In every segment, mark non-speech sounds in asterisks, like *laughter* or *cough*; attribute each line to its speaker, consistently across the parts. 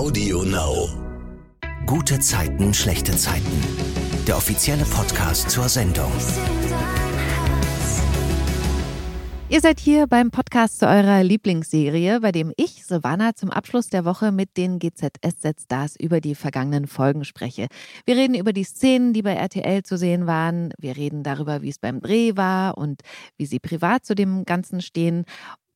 Speaker 1: Audio Now.
Speaker 2: Gute Zeiten, schlechte Zeiten. Der offizielle Podcast zur Sendung.
Speaker 3: Ihr seid hier beim Podcast zu eurer Lieblingsserie, bei dem ich, Silvana, zum Abschluss der Woche mit den GZSZ-Stars über die vergangenen Folgen spreche. Wir reden über die Szenen, die bei RTL zu sehen waren. Wir reden darüber, wie es beim Dreh war und wie sie privat zu dem Ganzen stehen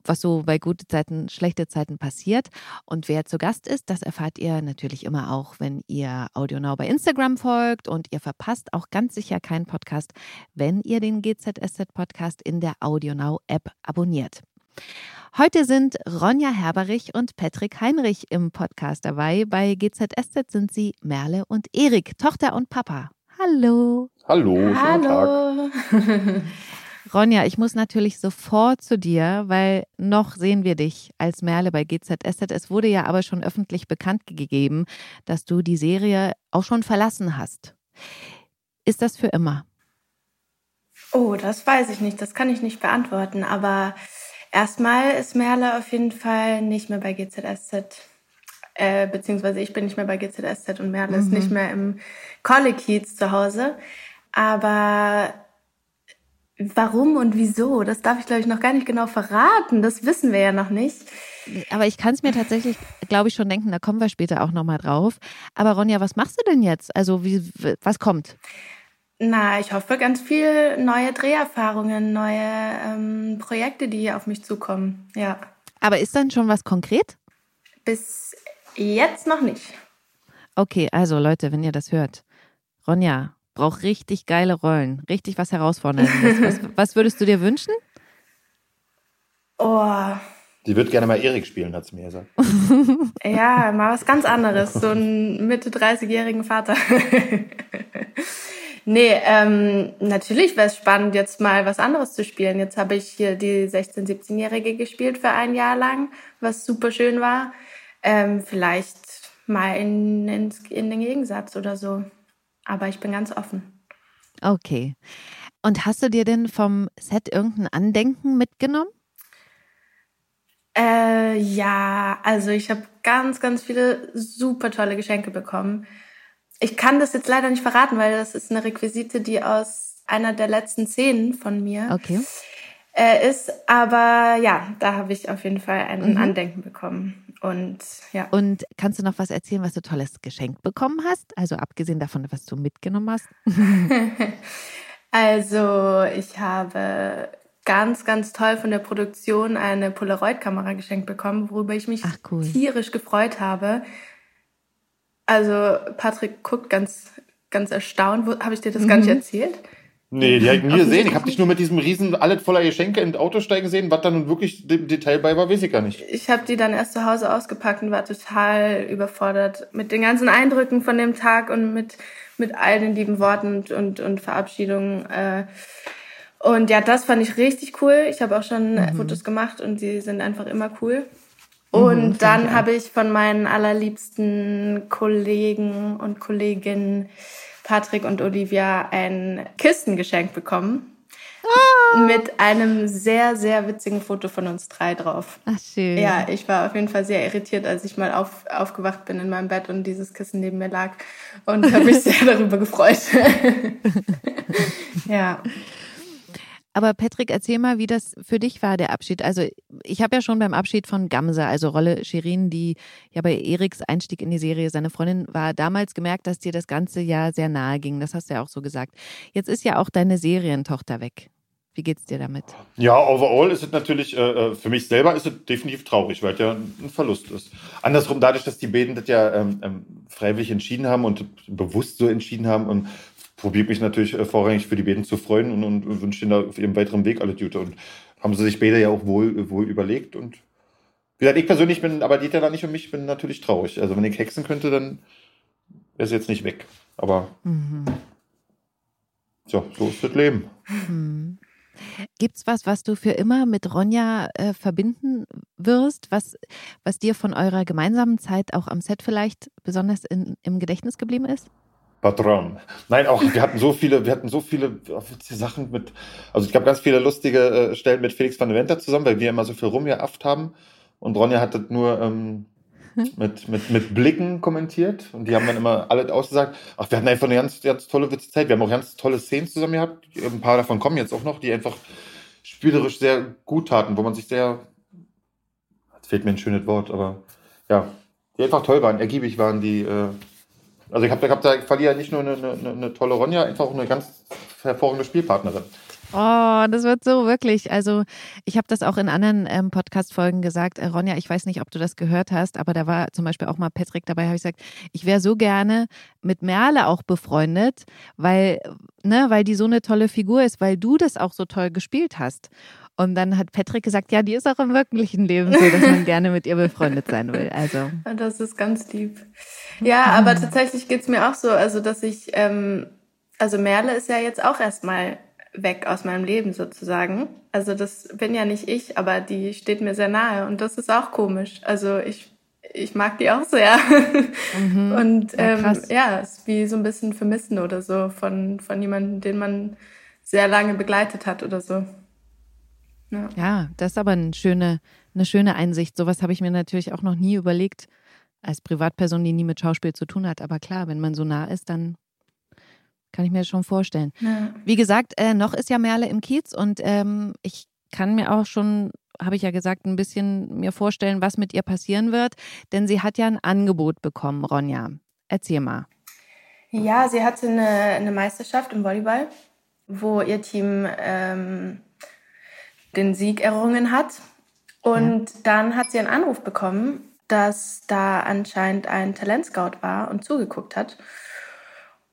Speaker 3: was so bei gute Zeiten, schlechte Zeiten passiert. Und wer zu Gast ist, das erfahrt ihr natürlich immer auch, wenn ihr AudioNow bei Instagram folgt. Und ihr verpasst auch ganz sicher keinen Podcast, wenn ihr den GZSZ Podcast in der AudioNow App abonniert. Heute sind Ronja Herberich und Patrick Heinrich im Podcast dabei. Bei GZSZ sind sie Merle und Erik, Tochter und Papa. Hallo.
Speaker 4: Hallo, schönen
Speaker 3: Hallo.
Speaker 4: Tag. *laughs*
Speaker 3: Ronja, ich muss natürlich sofort zu dir, weil noch sehen wir dich als Merle bei GZSZ. Es wurde ja aber schon öffentlich bekannt gegeben, dass du die Serie auch schon verlassen hast. Ist das für immer?
Speaker 5: Oh, das weiß ich nicht. Das kann ich nicht beantworten. Aber erstmal ist Merle auf jeden Fall nicht mehr bei GZSZ. Äh, beziehungsweise ich bin nicht mehr bei GZSZ und Merle mhm. ist nicht mehr im Collie zu Hause. Aber Warum und wieso? Das darf ich, glaube ich, noch gar nicht genau verraten. Das wissen wir ja noch nicht.
Speaker 3: Aber ich kann es mir tatsächlich, glaube ich, schon denken, da kommen wir später auch nochmal drauf. Aber Ronja, was machst du denn jetzt? Also, wie, was kommt?
Speaker 5: Na, ich hoffe ganz viel neue Dreherfahrungen, neue ähm, Projekte, die hier auf mich zukommen. Ja.
Speaker 3: Aber ist dann schon was konkret?
Speaker 5: Bis jetzt noch nicht.
Speaker 3: Okay, also Leute, wenn ihr das hört, Ronja, braucht richtig geile Rollen, richtig was Herausforderndes. Was, *laughs* was würdest du dir wünschen?
Speaker 5: Oh.
Speaker 4: Die wird gerne mal Erik spielen, hat sie mir gesagt. *laughs*
Speaker 5: ja, mal was ganz anderes. So einen Mitte 30-jährigen Vater. *laughs* nee, ähm, natürlich wäre es spannend, jetzt mal was anderes zu spielen. Jetzt habe ich hier die 16-, 17-Jährige gespielt für ein Jahr lang, was super schön war. Ähm, vielleicht mal in, in, in den Gegensatz oder so. Aber ich bin ganz offen.
Speaker 3: Okay. Und hast du dir denn vom Set irgendein Andenken mitgenommen?
Speaker 5: Äh, ja, also ich habe ganz, ganz viele super tolle Geschenke bekommen. Ich kann das jetzt leider nicht verraten, weil das ist eine Requisite, die aus einer der letzten Szenen von mir
Speaker 3: okay.
Speaker 5: äh, ist. Aber ja, da habe ich auf jeden Fall ein mhm. Andenken bekommen. Und ja.
Speaker 3: Und kannst du noch was erzählen, was du tolles geschenkt bekommen hast? Also abgesehen davon, was du mitgenommen hast? *laughs*
Speaker 5: also ich habe ganz, ganz toll von der Produktion eine Polaroid-Kamera geschenkt bekommen, worüber ich mich
Speaker 3: Ach, cool.
Speaker 5: tierisch gefreut habe. Also Patrick guckt ganz, ganz erstaunt. Habe ich dir das mhm. gar nicht mhm. erzählt?
Speaker 4: Nee, die habe ich nie gesehen. Ich habe dich nur mit diesem riesen, alles voller Geschenke in Auto steigen sehen. Was da nun wirklich im Detail bei war, weiß ich gar nicht.
Speaker 5: Ich habe die dann erst zu Hause ausgepackt und war total überfordert mit den ganzen Eindrücken von dem Tag und mit, mit all den lieben Worten und, und, und Verabschiedungen. Äh. Und ja, das fand ich richtig cool. Ich habe auch schon mhm. Fotos gemacht und die sind einfach immer cool. Mhm, und mhm, dann habe ich von meinen allerliebsten Kollegen und Kolleginnen Patrick und Olivia ein Kistengeschenk bekommen. Ah. Mit einem sehr, sehr witzigen Foto von uns drei drauf.
Speaker 3: Ach, schön.
Speaker 5: Ja, ich war auf jeden Fall sehr irritiert, als ich mal auf, aufgewacht bin in meinem Bett und dieses Kissen neben mir lag. Und habe mich *laughs* sehr darüber gefreut. *laughs* ja.
Speaker 3: Aber Patrick, erzähl mal, wie das für dich war, der Abschied. Also ich habe ja schon beim Abschied von Gamse, also Rolle Shirin, die ja bei Eriks Einstieg in die Serie seine Freundin war, damals gemerkt, dass dir das Ganze ja sehr nahe ging. Das hast du ja auch so gesagt. Jetzt ist ja auch deine Serientochter weg. Wie geht's dir damit?
Speaker 4: Ja, overall ist es natürlich, äh, äh für mich selber ist es definitiv traurig, weil es ja ein Verlust ist. Andersrum, dadurch, dass die beiden das ja ähm, ähm freiwillig entschieden haben und bewusst so entschieden haben, und probiere mich natürlich äh, vorrangig für die beiden zu freuen und, und, wünsche ihnen da auf ihrem weiteren Weg alle Gute. Und haben sie sich beide ja auch wohl, wohl überlegt. Und wie gesagt, ich persönlich bin, aber die da nicht um mich, bin natürlich traurig. Also wenn ich hexen könnte, dann wäre sie jetzt nicht weg. Aber mhm. so, so ist das Leben.
Speaker 3: Mhm. Gibt's was, was du für immer mit Ronja äh, verbinden wirst, was, was dir von eurer gemeinsamen Zeit auch am Set vielleicht besonders in, im Gedächtnis geblieben ist?
Speaker 4: Patron. Nein, auch wir hatten so viele, wir hatten so viele Sachen mit, also ich gab ganz viele lustige äh, Stellen mit Felix van der Venter zusammen, weil wir immer so viel rumgeafft haben und Ronja hat das nur ähm, mit, mit, mit Blicken kommentiert. Und die haben dann immer alle ausgesagt, ach, wir hatten einfach eine ganz, ganz tolle witzige Zeit. Wir haben auch ganz tolle Szenen zusammen gehabt. Ein paar davon kommen jetzt auch noch, die einfach spielerisch sehr gut taten, wo man sich sehr, jetzt fehlt mir ein schönes Wort, aber ja, die einfach toll waren, ergiebig waren, die, äh, also ich habe hab da verliere nicht nur eine, eine, eine tolle Ronja, einfach auch eine ganz hervorragende Spielpartnerin.
Speaker 3: Oh, das wird so wirklich. Also ich habe das auch in anderen ähm, Podcast-Folgen gesagt. Äh, Ronja, ich weiß nicht, ob du das gehört hast, aber da war zum Beispiel auch mal Patrick dabei, habe ich gesagt, ich wäre so gerne mit Merle auch befreundet, weil, ne, weil die so eine tolle Figur ist, weil du das auch so toll gespielt hast. Und dann hat Patrick gesagt, ja, die ist auch im wirklichen Leben so, dass man gerne mit ihr befreundet sein will. Also.
Speaker 5: Das ist ganz lieb. Ja, aber tatsächlich geht's mir auch so, also dass ich, ähm, also Merle ist ja jetzt auch erstmal weg aus meinem Leben sozusagen. Also das bin ja nicht ich, aber die steht mir sehr nahe und das ist auch komisch. Also ich ich mag die auch sehr. Mhm. *laughs* Und ähm, ja, ja, ist wie so ein bisschen Vermissen oder so von, von jemandem, den man sehr lange begleitet hat oder so.
Speaker 3: Ja, ja das ist aber eine schöne, eine schöne Einsicht. Sowas habe ich mir natürlich auch noch nie überlegt, als Privatperson, die nie mit Schauspiel zu tun hat. Aber klar, wenn man so nah ist, dann kann ich mir das schon vorstellen. Ja. Wie gesagt, äh, noch ist ja Merle im Kiez und ähm, ich kann mir auch schon, habe ich ja gesagt, ein bisschen mir vorstellen, was mit ihr passieren wird. Denn sie hat ja ein Angebot bekommen, Ronja. Erzähl mal.
Speaker 5: Ja, sie hatte eine, eine Meisterschaft im Volleyball, wo ihr Team ähm, den Sieg errungen hat. Und ja. dann hat sie einen Anruf bekommen, dass da anscheinend ein Talentscout war und zugeguckt hat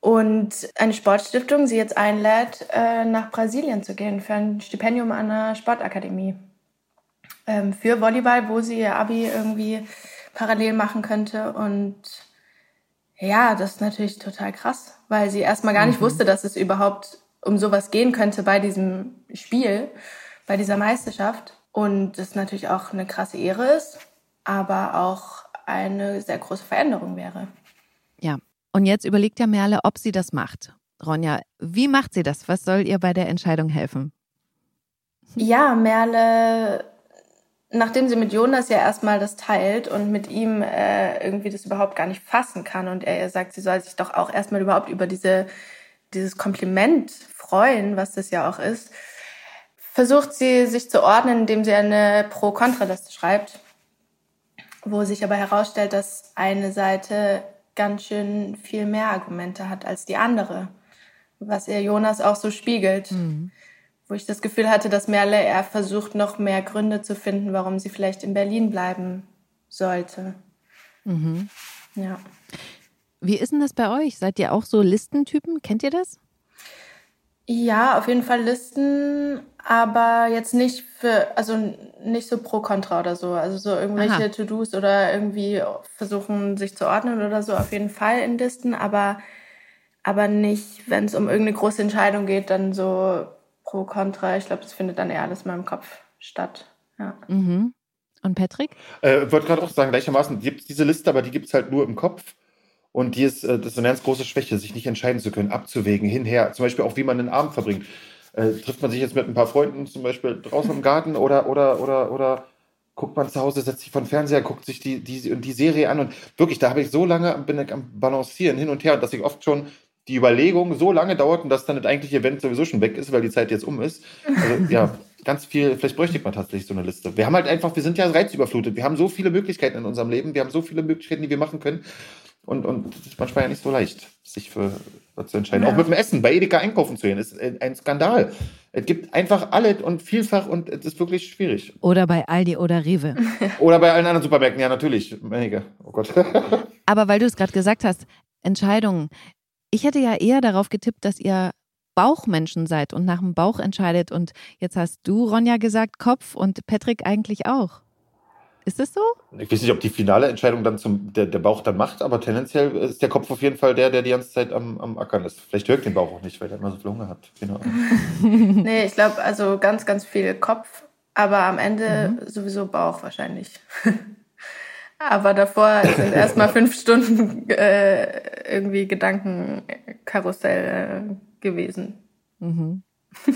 Speaker 5: und eine Sportstiftung sie jetzt einlädt, äh, nach Brasilien zu gehen für ein Stipendium an einer Sportakademie. Ähm, für Volleyball, wo sie ihr Abi irgendwie parallel machen könnte. Und ja, das ist natürlich total krass, weil sie erstmal gar nicht mhm. wusste, dass es überhaupt um sowas gehen könnte bei diesem Spiel, bei dieser Meisterschaft. Und das natürlich auch eine krasse Ehre ist, aber auch eine sehr große Veränderung wäre.
Speaker 3: Ja, und jetzt überlegt ja Merle, ob sie das macht. Ronja, wie macht sie das? Was soll ihr bei der Entscheidung helfen?
Speaker 5: Ja, Merle, nachdem sie mit Jonas ja erstmal das teilt und mit ihm äh, irgendwie das überhaupt gar nicht fassen kann und er ihr sagt, sie soll sich doch auch erstmal überhaupt über diese, dieses Kompliment freuen, was das ja auch ist, versucht sie sich zu ordnen, indem sie eine Pro-Kontra-Liste schreibt, wo sich aber herausstellt, dass eine Seite ganz schön viel mehr Argumente hat als die andere, was ihr Jonas auch so spiegelt. Mhm. Wo ich das Gefühl hatte, dass Merle eher versucht, noch mehr Gründe zu finden, warum sie vielleicht in Berlin bleiben sollte.
Speaker 3: Mhm. Ja. Wie ist denn das bei euch? Seid ihr auch so Listentypen? Kennt ihr das?
Speaker 5: Ja, auf jeden Fall Listen, aber jetzt nicht für, also nicht so pro Contra oder so. Also so irgendwelche To-Dos oder irgendwie versuchen, sich zu ordnen oder so, auf jeden Fall in Listen, aber, aber nicht, wenn es um irgendeine große Entscheidung geht, dann so pro Contra. Ich glaube, das findet dann eher alles in meinem Kopf statt. Ja.
Speaker 3: Mhm. Und Patrick?
Speaker 4: Äh, ich wollte gerade auch sagen, gleichermaßen gibt es diese Liste, aber die gibt es halt nur im Kopf. Und die ist, äh, das ist eine ganz große Schwäche, sich nicht entscheiden zu können, abzuwägen, hinher. Zum Beispiel auch, wie man den Abend verbringt. Äh, trifft man sich jetzt mit ein paar Freunden zum Beispiel draußen im Garten oder, oder, oder, oder guckt man zu Hause, setzt sich vor den Fernseher, guckt sich die, die, die Serie an und wirklich, da habe ich so lange, bin ich am Balancieren hin und her, dass ich oft schon die Überlegung so lange dauert und dass dann das eigentliche Event sowieso schon weg ist, weil die Zeit jetzt um ist. Also ja, ganz viel, vielleicht bräuchte man tatsächlich so eine Liste. Wir haben halt einfach, wir sind ja reizüberflutet. Wir haben so viele Möglichkeiten in unserem Leben, wir haben so viele Möglichkeiten, die wir machen können. Und, und es ist manchmal ja nicht so leicht, sich für was zu entscheiden. Ja. Auch mit dem Essen, bei Edeka einkaufen zu gehen, ist ein Skandal. Es gibt einfach alles und vielfach und es ist wirklich schwierig.
Speaker 3: Oder bei Aldi oder Rewe. *laughs*
Speaker 4: oder bei allen anderen Supermärkten, ja, natürlich. Meinige. Oh Gott. *laughs*
Speaker 3: Aber weil du es gerade gesagt hast, Entscheidungen. Ich hätte ja eher darauf getippt, dass ihr Bauchmenschen seid und nach dem Bauch entscheidet. Und jetzt hast du, Ronja, gesagt Kopf und Patrick eigentlich auch. Ist das so?
Speaker 4: Ich weiß nicht, ob die finale Entscheidung dann zum, der, der Bauch dann macht, aber tendenziell ist der Kopf auf jeden Fall der, der die ganze Zeit am, am Ackern ist. Vielleicht hört den Bauch auch nicht, weil er immer so viel Hunger hat. Genau. *laughs*
Speaker 5: nee, ich glaube, also ganz, ganz viel Kopf, aber am Ende mhm. sowieso Bauch wahrscheinlich. *laughs* aber davor sind erstmal fünf Stunden äh, irgendwie Gedankenkarussell äh, gewesen.
Speaker 3: Mhm. *laughs*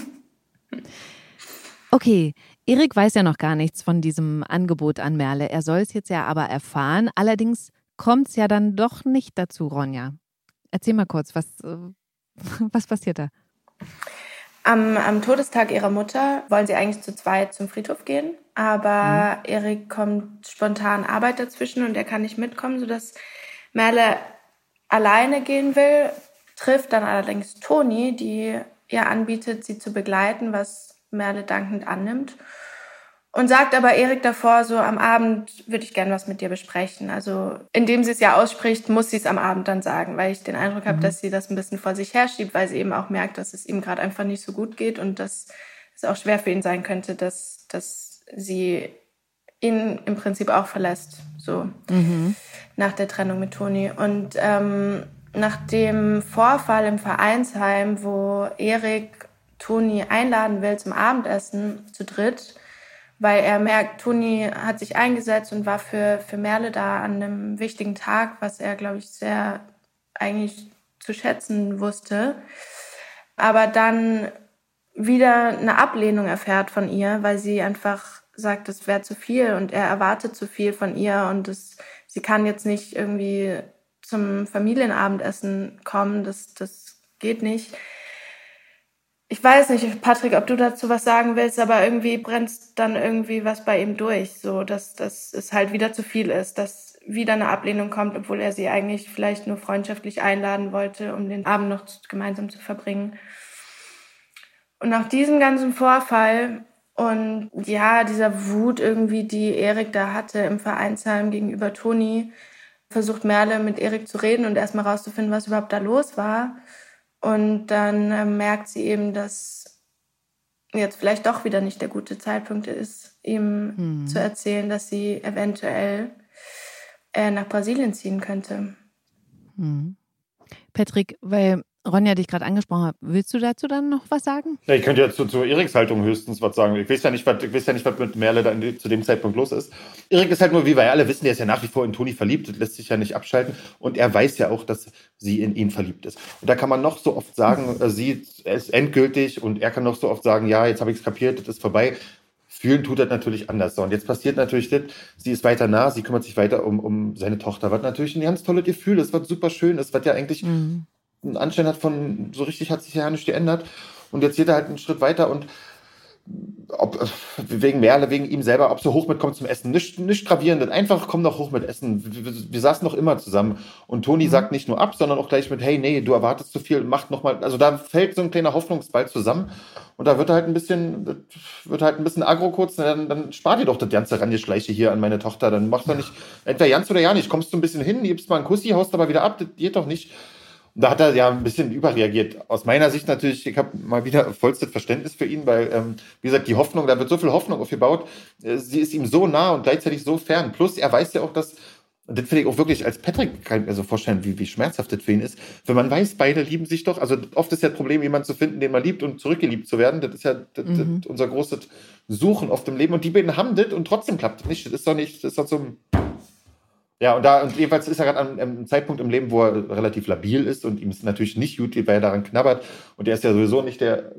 Speaker 3: Okay, Erik weiß ja noch gar nichts von diesem Angebot an Merle. Er soll es jetzt ja aber erfahren. Allerdings kommt es ja dann doch nicht dazu, Ronja. Erzähl mal kurz, was, äh, *laughs* was passiert da?
Speaker 5: Am, am, Todestag ihrer Mutter wollen sie eigentlich zu zweit zum Friedhof gehen, aber mhm. Erik kommt spontan Arbeit dazwischen und er kann nicht mitkommen, sodass Merle alleine gehen will, trifft dann allerdings Toni, die ihr anbietet, sie zu begleiten, was Merle dankend annimmt. Und sagt aber Erik davor, so am Abend würde ich gerne was mit dir besprechen. Also indem sie es ja ausspricht, muss sie es am Abend dann sagen, weil ich den Eindruck habe, mhm. dass sie das ein bisschen vor sich herschiebt, weil sie eben auch merkt, dass es ihm gerade einfach nicht so gut geht und dass es auch schwer für ihn sein könnte, dass, dass sie ihn im Prinzip auch verlässt, so mhm. nach der Trennung mit Toni. Und ähm, nach dem Vorfall im Vereinsheim, wo Erik Toni einladen will zum Abendessen zu dritt, weil er merkt, Toni hat sich eingesetzt und war für, für Merle da an einem wichtigen Tag, was er, glaube ich, sehr eigentlich zu schätzen wusste. Aber dann wieder eine Ablehnung erfährt von ihr, weil sie einfach sagt, es wäre zu viel und er erwartet zu viel von ihr und es, sie kann jetzt nicht irgendwie zum Familienabendessen kommen, das, das geht nicht. Ich weiß nicht, Patrick, ob du dazu was sagen willst, aber irgendwie brennt dann irgendwie was bei ihm durch, so dass, dass es halt wieder zu viel ist, dass wieder eine Ablehnung kommt, obwohl er sie eigentlich vielleicht nur freundschaftlich einladen wollte, um den Abend noch gemeinsam zu verbringen. Und nach diesem ganzen Vorfall und ja, dieser Wut irgendwie, die Erik da hatte im Vereinsheim gegenüber Toni, versucht Merle mit Erik zu reden und erstmal rauszufinden, was überhaupt da los war. Und dann äh, merkt sie eben, dass jetzt vielleicht doch wieder nicht der gute Zeitpunkt ist, ihm hm. zu erzählen, dass sie eventuell äh, nach Brasilien ziehen könnte.
Speaker 3: Hm. Patrick, weil Ronja dich gerade angesprochen hat, willst du dazu dann noch was sagen?
Speaker 4: Ja, ich könnte ja zu, zu Eriks Haltung höchstens was sagen. Ich weiß ja nicht, was, ich weiß ja nicht, was mit Merle da in, zu dem Zeitpunkt los ist. Erik ist halt nur, wie wir alle wissen, der ist ja nach wie vor in Toni verliebt, das lässt sich ja nicht abschalten. Und er weiß ja auch, dass sie in ihn verliebt ist. Und da kann man noch so oft sagen, äh, sie ist endgültig und er kann noch so oft sagen, ja, jetzt habe ich es kapiert, das ist vorbei. Fühlen tut das natürlich anders. So, und jetzt passiert natürlich das, sie ist weiter nah, sie kümmert sich weiter um, um seine Tochter, was natürlich ein ganz tolles Gefühl ist, was super schön ist, was ja eigentlich mhm einen Anschein hat von, so richtig hat sich ja nicht geändert. Und jetzt geht er halt einen Schritt weiter und ob, wegen Merle, wegen ihm selber, ob so hoch mitkommt zum Essen. Nicht, nicht gravierend, einfach komm doch hoch mit Essen. Wir, wir saßen noch immer zusammen. Und Toni mhm. sagt nicht nur ab, sondern auch gleich mit, hey, nee, du erwartest zu viel, mach noch mal. Also da fällt so ein kleiner Hoffnungsball zusammen. Und da wird halt ein bisschen, wird halt ein bisschen aggro kurz. Dann, dann spart ihr doch das ganze Rangeschleiche hier an meine Tochter. Dann macht doch nicht, entweder Jans oder ja nicht. Kommst du ein bisschen hin, gibst mal einen Kussi, haust aber wieder ab. Das geht doch nicht da hat er ja ein bisschen überreagiert. Aus meiner Sicht natürlich, ich habe mal wieder vollstes Verständnis für ihn, weil, ähm, wie gesagt, die Hoffnung, da wird so viel Hoffnung aufgebaut. Äh, sie ist ihm so nah und gleichzeitig so fern. Plus, er weiß ja auch, dass, und das finde ich auch wirklich, als Patrick kann ich mir so vorstellen, wie, wie schmerzhaft das für ihn ist, wenn man weiß, beide lieben sich doch. Also oft ist ja das Problem, jemanden zu finden, den man liebt und zurückgeliebt zu werden. Das ist ja das, mhm. das, unser großes Suchen oft im Leben. Und die beiden haben das und trotzdem klappt das nicht. Das ist doch nicht, das ist doch so ein ja, und da, und jedenfalls ist er gerade an einem Zeitpunkt im Leben, wo er relativ labil ist und ihm ist natürlich nicht gut, weil er daran knabbert. Und er ist ja sowieso nicht der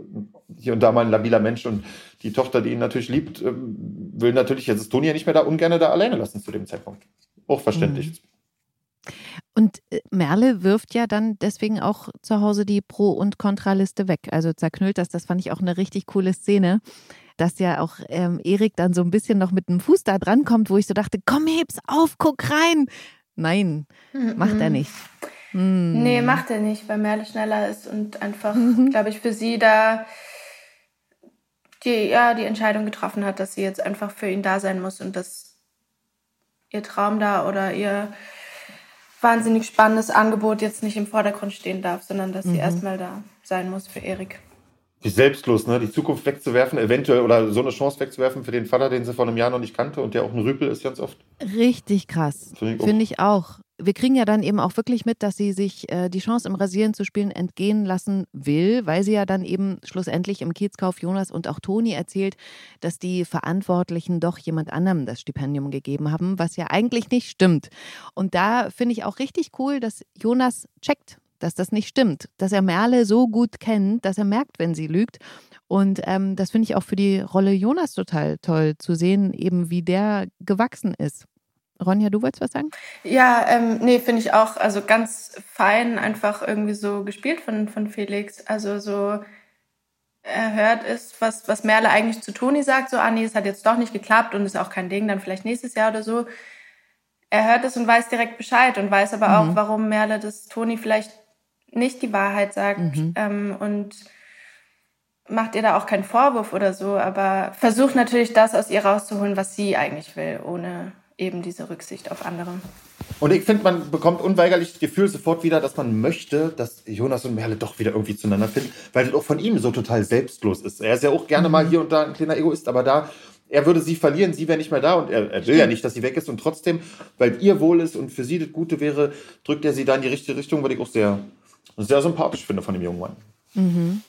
Speaker 4: hier und da mal ein labiler Mensch. Und die Tochter, die ihn natürlich liebt, ähm, will natürlich, jetzt Toni ja nicht mehr da, ungern da alleine lassen zu dem Zeitpunkt. Auch verständlich. Mhm.
Speaker 3: Und äh, Merle wirft ja dann deswegen auch zu Hause die Pro- und Kontraliste weg. Also zerknüllt das, das fand ich auch eine richtig coole Szene dass ja auch ähm, Erik dann so ein bisschen noch mit dem Fuß da dran kommt, wo ich so dachte, komm, heb's auf, guck rein. Nein, mhm. macht er nicht.
Speaker 5: Mhm. Nee, macht er nicht, weil Merle schneller ist und einfach, mhm. glaube ich, für sie da die, ja, die Entscheidung getroffen hat, dass sie jetzt einfach für ihn da sein muss und dass ihr Traum da oder ihr wahnsinnig spannendes Angebot jetzt nicht im Vordergrund stehen darf, sondern dass sie mhm. erstmal da sein muss für Erik
Speaker 4: selbstlos, ne? die Zukunft wegzuwerfen, eventuell oder so eine Chance wegzuwerfen für den Vater, den sie vor einem Jahr noch nicht kannte und der auch ein Rüpel ist ganz oft.
Speaker 3: Richtig krass. Finde ich, Find ich, auch. Wir kriegen ja dann eben auch wirklich mit, dass sie sich äh, die Chance im Rasieren zu spielen entgehen lassen will, weil sie ja dann eben schlussendlich im Kiezkauf Jonas und auch Toni erzählt, dass die Verantwortlichen doch jemand anderem das Stipendium gegeben haben, was ja eigentlich nicht stimmt. Und da finde ich auch richtig cool, dass Jonas checkt, dass das nicht stimmt, dass er Merle so gut kennt, dass er merkt, wenn sie lügt. Und ähm, das finde ich auch für die Rolle Jonas total toll zu sehen, eben wie der gewachsen ist. Ronja, du wolltest was sagen?
Speaker 5: Ja, ähm, nee, finde ich auch, also ganz fein einfach irgendwie so gespielt von, von Felix. Also so er hört ist, was, was Merle eigentlich zu Toni sagt, so, ah nee, es hat jetzt doch nicht geklappt und ist auch kein Ding, dann vielleicht nächstes Jahr oder so. Er hört es und weiß direkt Bescheid und weiß aber mhm. auch, warum Merle das Toni vielleicht nicht die Wahrheit sagt mhm. ähm, und macht ihr da auch keinen Vorwurf oder so, aber versucht natürlich das aus ihr rauszuholen, was sie eigentlich will, ohne eben diese Rücksicht auf andere.
Speaker 4: Und ich finde, man bekommt unweigerlich das Gefühl sofort wieder, dass man möchte, dass Jonas und Merle doch wieder irgendwie zueinander finden, weil das auch von ihm so total selbstlos ist. Er ist ja auch gerne mhm. mal hier und da ein kleiner Egoist, aber da, er würde sie verlieren, sie wäre nicht mehr da und er, er will ja nicht, dass sie weg ist und trotzdem, weil ihr wohl ist und für sie das Gute wäre, drückt er sie da in die richtige Richtung, was ich auch sehr, sehr sympathisch finde von dem jungen Mann.
Speaker 3: Mhm.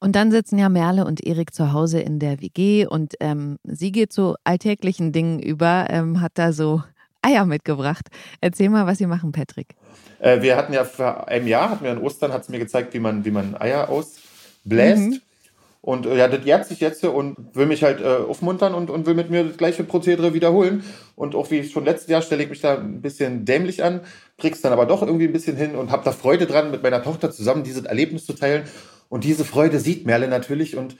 Speaker 3: Und dann sitzen ja Merle und Erik zu Hause in der WG und ähm, sie geht zu alltäglichen Dingen über, ähm, hat da so Eier mitgebracht. Erzähl mal, was Sie machen, Patrick.
Speaker 4: Äh, wir hatten ja vor einem Jahr, hatten wir in Ostern, hat es mir gezeigt, wie man, wie man Eier ausbläst. Mhm. Und äh, ja, das jährt sich jetzt und will mich halt äh, aufmuntern und, und will mit mir das gleiche Prozedere wiederholen. Und auch wie schon letztes Jahr stelle ich mich da ein bisschen dämlich an, krieg's dann aber doch irgendwie ein bisschen hin und habe da Freude dran, mit meiner Tochter zusammen dieses Erlebnis zu teilen. Und diese Freude sieht Merle natürlich und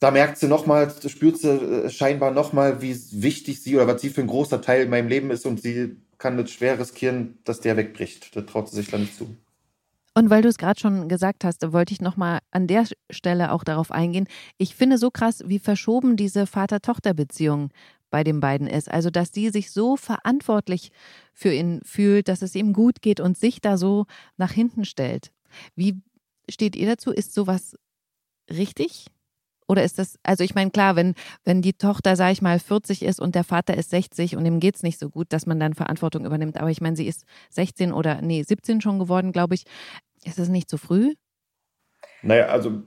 Speaker 4: da merkt sie nochmal, spürt sie äh, scheinbar nochmal, wie wichtig sie oder was sie für ein großer Teil in meinem Leben ist und sie kann das schwer riskieren, dass der wegbricht. Da traut sie sich dann nicht zu.
Speaker 3: Und weil du es gerade schon gesagt hast, wollte ich nochmal an der Stelle auch darauf eingehen. Ich finde so krass, wie verschoben diese Vater-Tochter-Beziehung bei den beiden ist. Also, dass die sich so verantwortlich für ihn fühlt, dass es ihm gut geht und sich da so nach hinten stellt. Wie steht ihr dazu? Ist sowas richtig? Oder ist das, also ich meine, klar, wenn, wenn die Tochter, sag ich mal, 40 ist und der Vater ist 60 und ihm geht es nicht so gut, dass man dann Verantwortung übernimmt. Aber ich meine, sie ist 16 oder, nee, 17 schon geworden, glaube ich. Ist es nicht zu früh?
Speaker 4: Naja, also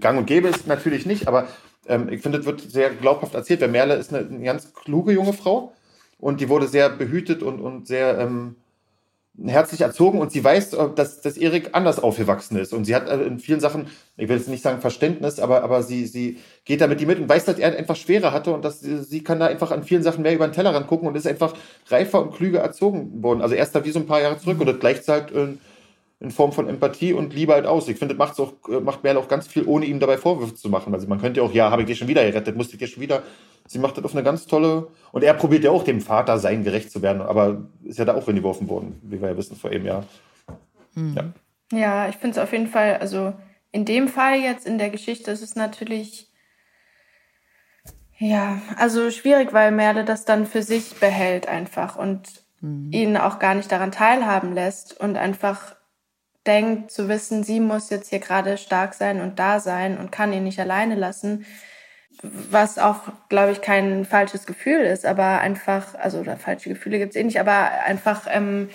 Speaker 4: gang und gäbe ist natürlich nicht, aber ähm, ich finde, es wird sehr glaubhaft erzählt, weil Merle ist eine, eine, ganz kluge junge Frau und die wurde sehr behütet und, und sehr ähm, herzlich erzogen und sie weiß, äh, dass, dass Erik anders aufgewachsen ist. Und sie hat äh, in vielen Sachen, ich will jetzt nicht sagen Verständnis, aber, aber sie, sie geht da mit ihm mit und weiß, dass er einfach schwerer hatte und dass sie, sie kann da einfach an vielen Sachen mehr über den Tellerrand gucken und ist einfach reifer und klüger erzogen worden. Also erst da wie so ein paar Jahre zurück und das gleicht halt in, in Form von Empathie und Liebe halt aus. Ich finde, das macht's auch, äh, macht Merle auch ganz viel, ohne ihm dabei Vorwürfe zu machen. Also man könnte auch, ja, habe ich dir schon wieder gerettet, musste ich dir schon wieder sie macht das auf eine ganz tolle. Und er probiert ja auch dem Vater sein gerecht zu werden, aber ist ja da auch hingeworfen worden, wie wir ja wissen vor eben Jahr.
Speaker 5: Mhm. Ja. ja, ich finde es auf jeden Fall, also in dem Fall jetzt in der Geschichte ist es natürlich. Ja, also schwierig, weil Merle das dann für sich behält einfach und mhm. ihn auch gar nicht daran teilhaben lässt und einfach denkt zu wissen, sie muss jetzt hier gerade stark sein und da sein und kann ihn nicht alleine lassen was auch, glaube ich, kein falsches Gefühl ist, aber einfach, also oder falsche Gefühle gibt es eh nicht, aber einfach, ähm,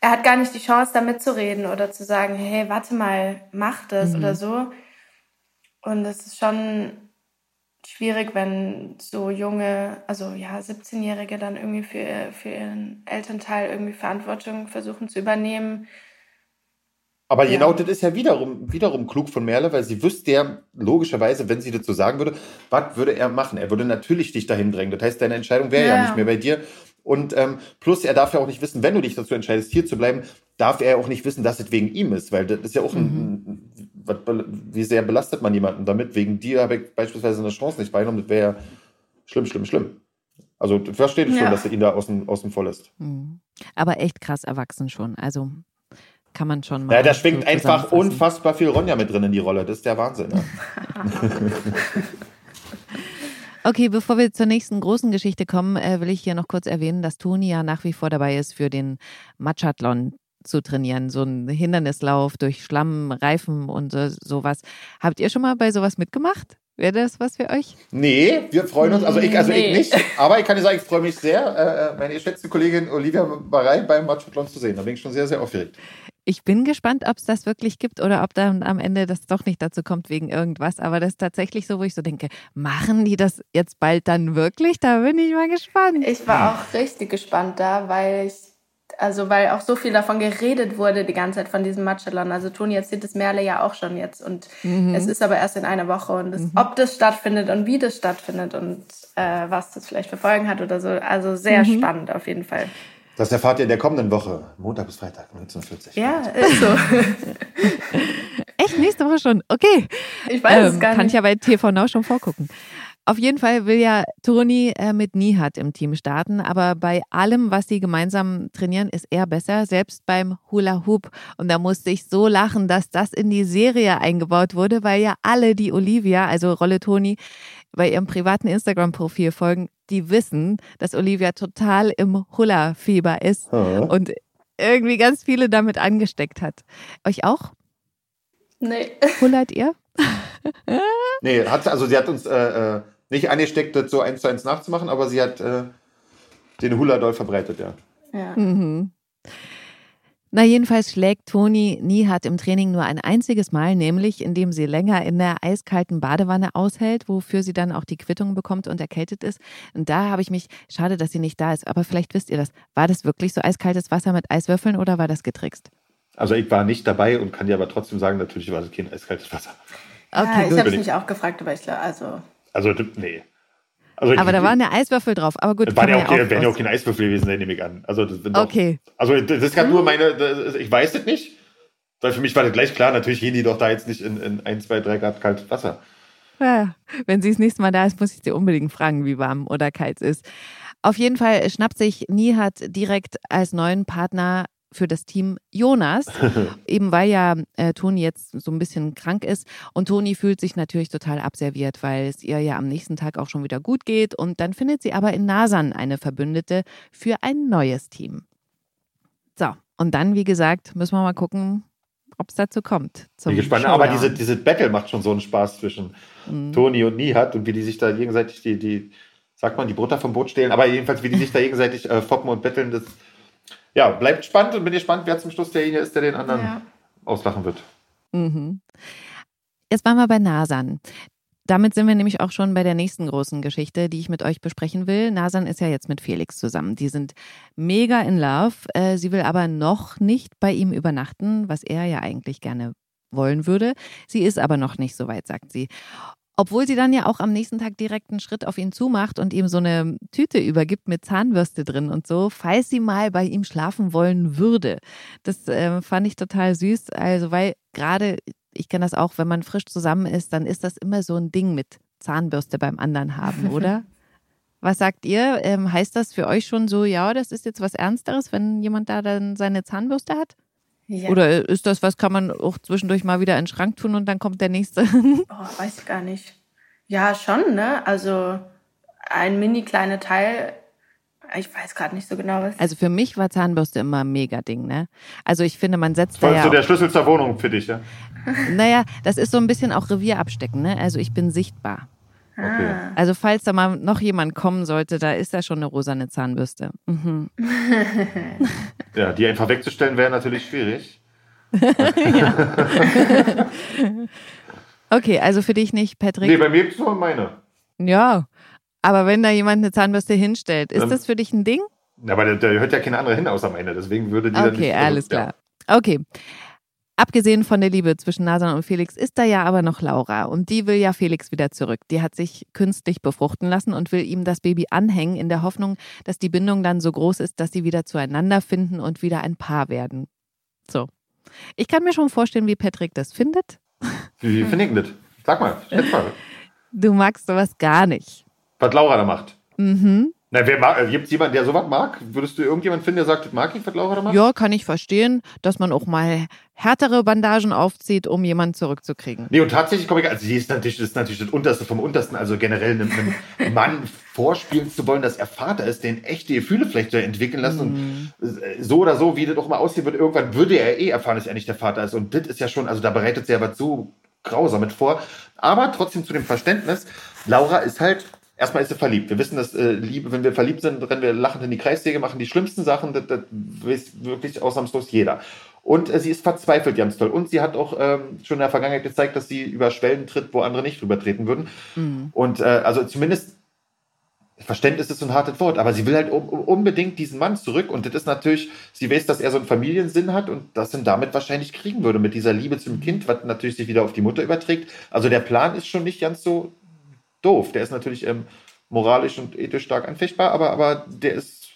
Speaker 5: er hat gar nicht die Chance, da mitzureden oder zu sagen, hey, warte mal, mach das mhm. oder so. Und es ist schon schwierig, wenn so junge, also ja, 17-Jährige dann irgendwie für, für ihren Elternteil irgendwie Verantwortung versuchen zu übernehmen
Speaker 4: aber ja. genau das ist ja wiederum, wiederum klug von Merle, weil sie wüsste ja logischerweise, wenn sie so sagen würde, was würde er machen? Er würde natürlich dich dahin drängen. Das heißt, deine Entscheidung wäre ja. ja. nicht mehr bei dir. Und ähm, plus, er darf ja auch nicht wissen, wenn du dich dazu entscheidest, hier zu bleiben, darf er auch nicht wissen, dass es wegen ihm ist, weil das ist ja auch mhm. ein, was, wie sehr belastet man jemanden damit? Wegen dir habe ich beispielsweise eine Chance nicht beieinander, das wäre ja schlimm, schlimm, schlimm. Also verstehe ich ja. schon, dass er ihn da außen, außen voll ist.
Speaker 3: Mhm. Aber echt krass erwachsen schon. Also kann man schon mal.
Speaker 4: Ja, da schwingt so einfach unfassbar viel Ronja mit drin in die Rolle. Das ist der Wahnsinn. Ne? *laughs*
Speaker 3: okay, bevor wir zur nächsten großen Geschichte kommen, äh, will ich hier noch kurz erwähnen, dass Toni ja nach wie vor dabei ist, für den Machathlon zu trainieren. So ein Hindernislauf durch Schlamm, Reifen und äh, sowas. Habt ihr schon mal bei sowas mitgemacht? Wäre das was für euch?
Speaker 4: Nee, wir freuen uns, also ich, also nee. ich nicht, aber ich kann dir sagen, ich freue mich sehr, äh, meine geschätzte Kollegin Olivia Barei beim Machathlon zu sehen. Da bin ich schon sehr, sehr aufgeregt.
Speaker 3: Ich bin gespannt, ob es das wirklich gibt oder ob dann am Ende das doch nicht dazu kommt wegen irgendwas. Aber das ist tatsächlich so, wo ich so denke, machen die das jetzt bald dann wirklich? Da bin ich mal gespannt.
Speaker 5: Ich war auch richtig gespannt da, weil ich Also weil auch so viel davon geredet wurde die ganze Zeit von diesem Matchalon. Also Toni erzählt es Merle ja auch schon jetzt und mhm. es ist aber erst in einer Woche und das, mhm. ob das stattfindet und wie das stattfindet und äh, was das vielleicht für Folgen hat oder so. Also sehr mhm. spannend auf jeden Fall.
Speaker 4: Das erfahrt ihr in der kommenden Woche, Montag bis Freitag, 1940.
Speaker 5: Ja, ist so. *laughs*
Speaker 3: Echt? Nächste Woche schon? Okay.
Speaker 5: Ich weiß ähm, es gar
Speaker 3: nicht. Kann ich ja bei TV Now schon vorgucken. Auf jeden Fall will ja Toni äh, mit Nihat im Team starten, aber bei allem, was sie gemeinsam trainieren, ist er besser, selbst beim Hula Hoop. Und da musste ich so lachen, dass das in die Serie eingebaut wurde, weil ja alle, die Olivia, also Rolle Toni, bei ihrem privaten Instagram-Profil folgen, die wissen, dass Olivia total im Hula-Fieber ist oh. und irgendwie ganz viele damit angesteckt hat. Euch auch?
Speaker 5: Nee.
Speaker 3: Hullert ihr? *laughs*
Speaker 4: nee, hat, also sie hat uns äh, äh nicht angesteckt, das so eins zu eins nachzumachen, aber sie hat äh, den Hula doll verbreitet, ja.
Speaker 5: Ja. Mhm.
Speaker 3: Na, jedenfalls schlägt Toni Nihat im Training nur ein einziges Mal, nämlich indem sie länger in der eiskalten Badewanne aushält, wofür sie dann auch die Quittung bekommt und erkältet ist. Und da habe ich mich, schade, dass sie nicht da ist, aber vielleicht wisst ihr das. War das wirklich so eiskaltes Wasser mit Eiswürfeln oder war das getrickst?
Speaker 4: Also ich war nicht dabei und kann dir aber trotzdem sagen, natürlich war es kein eiskaltes Wasser.
Speaker 5: Okay, ja, ich habe es mich auch gefragt, aber ich glaube, also
Speaker 4: also, nee.
Speaker 3: Also, aber da waren ja Eiswürfel drauf. Aber gut,
Speaker 4: waren ja auch, ja werden ja auch keine Eiswürfel gewesen nehme ich an. Also, das
Speaker 3: okay.
Speaker 4: Auch, also, das ist gerade nur meine, das, ich weiß es nicht. Weil für mich war das gleich klar, natürlich gehen die doch da jetzt nicht in, in 1, 2, 3 Grad kaltes Wasser.
Speaker 3: Ja, wenn sie das nächste Mal da ist, muss ich sie unbedingt fragen, wie warm oder kalt es ist. Auf jeden Fall schnappt sich Nihat direkt als neuen Partner für das Team Jonas, *laughs* eben weil ja äh, Toni jetzt so ein bisschen krank ist. Und Toni fühlt sich natürlich total abserviert, weil es ihr ja am nächsten Tag auch schon wieder gut geht. Und dann findet sie aber in Nasan eine Verbündete für ein neues Team. So, und dann, wie gesagt, müssen wir mal gucken, ob es dazu kommt.
Speaker 4: Bin gespannt. Aber diese, diese Battle macht schon so einen Spaß zwischen mhm. Toni und Nihat und wie die sich da gegenseitig die, die, sagt man, die Butter vom Boot stehlen, aber jedenfalls, wie die sich da gegenseitig äh, foppen und betteln, das ja, bleibt spannend und bin gespannt, wer zum Schluss derjenige ist, der den anderen ja. auslachen wird.
Speaker 3: Mhm. Jetzt waren wir bei Nasan. Damit sind wir nämlich auch schon bei der nächsten großen Geschichte, die ich mit euch besprechen will. Nasan ist ja jetzt mit Felix zusammen. Die sind mega in Love. Äh, sie will aber noch nicht bei ihm übernachten, was er ja eigentlich gerne wollen würde. Sie ist aber noch nicht so weit, sagt sie. Obwohl sie dann ja auch am nächsten Tag direkt einen Schritt auf ihn zumacht und ihm so eine Tüte übergibt mit Zahnbürste drin und so, falls sie mal bei ihm schlafen wollen würde. Das äh, fand ich total süß. Also, weil gerade, ich kenne das auch, wenn man frisch zusammen ist, dann ist das immer so ein Ding mit Zahnbürste beim anderen haben, *laughs* oder? Was sagt ihr? Ähm, heißt das für euch schon so, ja, das ist jetzt was Ernsteres, wenn jemand da dann seine Zahnbürste hat? Ja. Oder ist das was, kann man auch zwischendurch mal wieder in den Schrank tun und dann kommt der nächste? *laughs*
Speaker 5: Oh, weiß ich gar nicht. Ja, schon, ne? Also ein mini kleiner Teil. Ich weiß gerade nicht so genau was.
Speaker 3: Also für mich war Zahnbürste immer ein mega Ding, ne? Also ich finde, man setzt
Speaker 4: Voll
Speaker 3: da ja
Speaker 4: so der Schlüssel zur Wohnung für dich, ja?
Speaker 3: Naja, das ist so ein bisschen auch Revier abstecken, ne? Also ich bin sichtbar.
Speaker 5: Okay.
Speaker 3: Also falls da mal noch jemand kommen sollte, da ist da schon eine rosane Zahnbürste. Mhm. *laughs*
Speaker 4: ja, die einfach wegzustellen wäre natürlich schwierig. *laughs*
Speaker 3: okay, also für dich nicht, Patrick?
Speaker 4: Nee, bei mir ist es nur meine.
Speaker 3: Ja, aber wenn da jemand eine Zahnbürste hinstellt, ist ähm, das für dich ein Ding?
Speaker 4: Aber da hört ja keine andere hin außer meine, deswegen würde die
Speaker 3: okay,
Speaker 4: dann nicht...
Speaker 3: Okay, alles klar. Ja. Okay. Abgesehen von der Liebe zwischen Nasan und Felix ist da ja aber noch Laura und die will ja Felix wieder zurück. Die hat sich künstlich befruchten lassen und will ihm das Baby anhängen in der Hoffnung, dass die Bindung dann so groß ist, dass sie wieder zueinander finden und wieder ein Paar werden. So. Ich kann mir schon vorstellen, wie Patrick das findet.
Speaker 4: Wie findet das? Sag mal, schätz mal.
Speaker 3: Du magst sowas gar nicht.
Speaker 4: Was Laura da macht.
Speaker 3: Mhm.
Speaker 4: Na, wer mag, äh, gibt es jemanden, der sowas mag? Würdest du irgendjemanden finden, der sagt, mag ich, was Laura macht?
Speaker 3: Ja, kann ich verstehen, dass man auch mal härtere Bandagen aufzieht, um jemanden zurückzukriegen.
Speaker 4: Nee, und tatsächlich komme ich, also sie ist natürlich, das ist natürlich das Unterste vom Untersten, also generell einem, einem Mann *laughs* vorspielen zu wollen, dass er Vater ist, den echte Gefühle vielleicht entwickeln lassen mhm. und äh, so oder so, wie das doch mal aussehen wird, irgendwann würde er eh erfahren, dass er nicht der Vater ist. Und das ist ja schon, also da bereitet sie ja was so grausam mit vor. Aber trotzdem zu dem Verständnis, Laura ist halt erstmal ist sie verliebt. Wir wissen, dass äh, Liebe, wenn wir verliebt sind, rennen wir lachend in die Kreissäge, machen die schlimmsten Sachen, das, das weiß wirklich ausnahmslos jeder. Und äh, sie ist verzweifelt ganz toll. Und sie hat auch ähm, schon in der Vergangenheit gezeigt, dass sie über Schwellen tritt, wo andere nicht drüber treten würden. Mhm. Und äh, also zumindest Verständnis ist so ein hartes Wort, aber sie will halt unbedingt diesen Mann zurück und das ist natürlich, sie weiß, dass er so einen Familiensinn hat und das dann damit wahrscheinlich kriegen würde mit dieser Liebe zum Kind, was natürlich sich wieder auf die Mutter überträgt. Also der Plan ist schon nicht ganz so doof. Der ist natürlich ähm, moralisch und ethisch stark anfechtbar, aber, aber der ist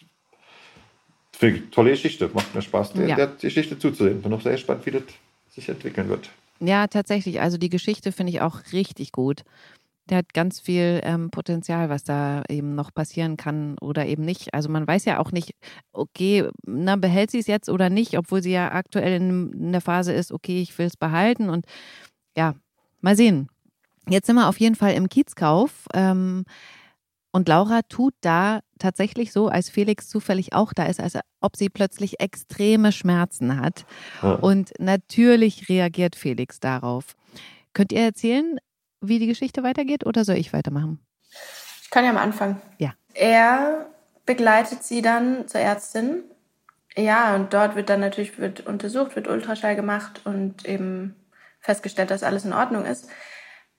Speaker 4: für tolle Geschichte. Macht mir Spaß, der, ja. der Geschichte zuzusehen. Bin auch sehr gespannt, wie das sich entwickeln wird.
Speaker 3: Ja, tatsächlich. Also die Geschichte finde ich auch richtig gut der hat ganz viel ähm, Potenzial, was da eben noch passieren kann oder eben nicht. Also man weiß ja auch nicht, okay, na, behält sie es jetzt oder nicht, obwohl sie ja aktuell in, in der Phase ist, okay, ich will es behalten und ja, mal sehen. Jetzt sind wir auf jeden Fall im Kiezkauf. Ähm, und Laura tut da tatsächlich so, als Felix zufällig auch da ist, als ob sie plötzlich extreme Schmerzen hat. Ja. Und natürlich reagiert Felix darauf. Könnt ihr erzählen, wie die Geschichte weitergeht oder soll ich weitermachen?
Speaker 5: Ich kann ja am Anfang.
Speaker 3: Ja.
Speaker 5: Er begleitet sie dann zur Ärztin. Ja, und dort wird dann natürlich wird untersucht, wird Ultraschall gemacht und eben festgestellt, dass alles in Ordnung ist.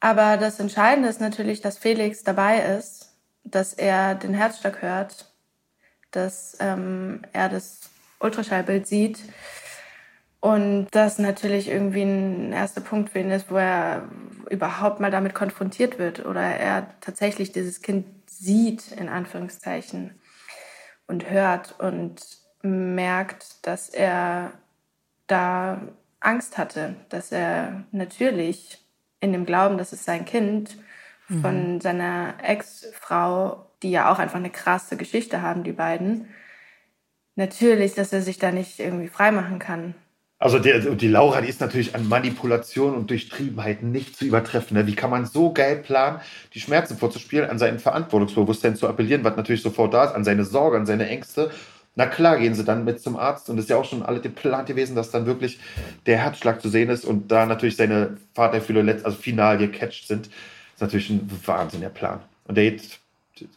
Speaker 5: Aber das Entscheidende ist natürlich, dass Felix dabei ist, dass er den Herzschlag hört, dass ähm, er das Ultraschallbild sieht. Und das natürlich irgendwie ein erster Punkt für ihn ist, wo er überhaupt mal damit konfrontiert wird oder er tatsächlich dieses Kind sieht, in Anführungszeichen, und hört und merkt, dass er da Angst hatte, dass er natürlich in dem Glauben, dass es sein Kind von mhm. seiner Ex-Frau, die ja auch einfach eine krasse Geschichte haben, die beiden, natürlich, dass er sich da nicht irgendwie freimachen kann.
Speaker 4: Also der, die Laura, die ist natürlich an Manipulation und Durchtriebenheit nicht zu übertreffen. Ne? Wie kann man so geil planen, die Schmerzen vorzuspielen, an sein Verantwortungsbewusstsein zu appellieren, was natürlich sofort da ist, an seine Sorge, an seine Ängste. Na klar, gehen sie dann mit zum Arzt und es ist ja auch schon alle geplant gewesen, dass dann wirklich der Herzschlag zu sehen ist und da natürlich seine Vatergefühle also final gecatcht sind. Das ist natürlich ein Wahnsinn, der Plan. Und der geht,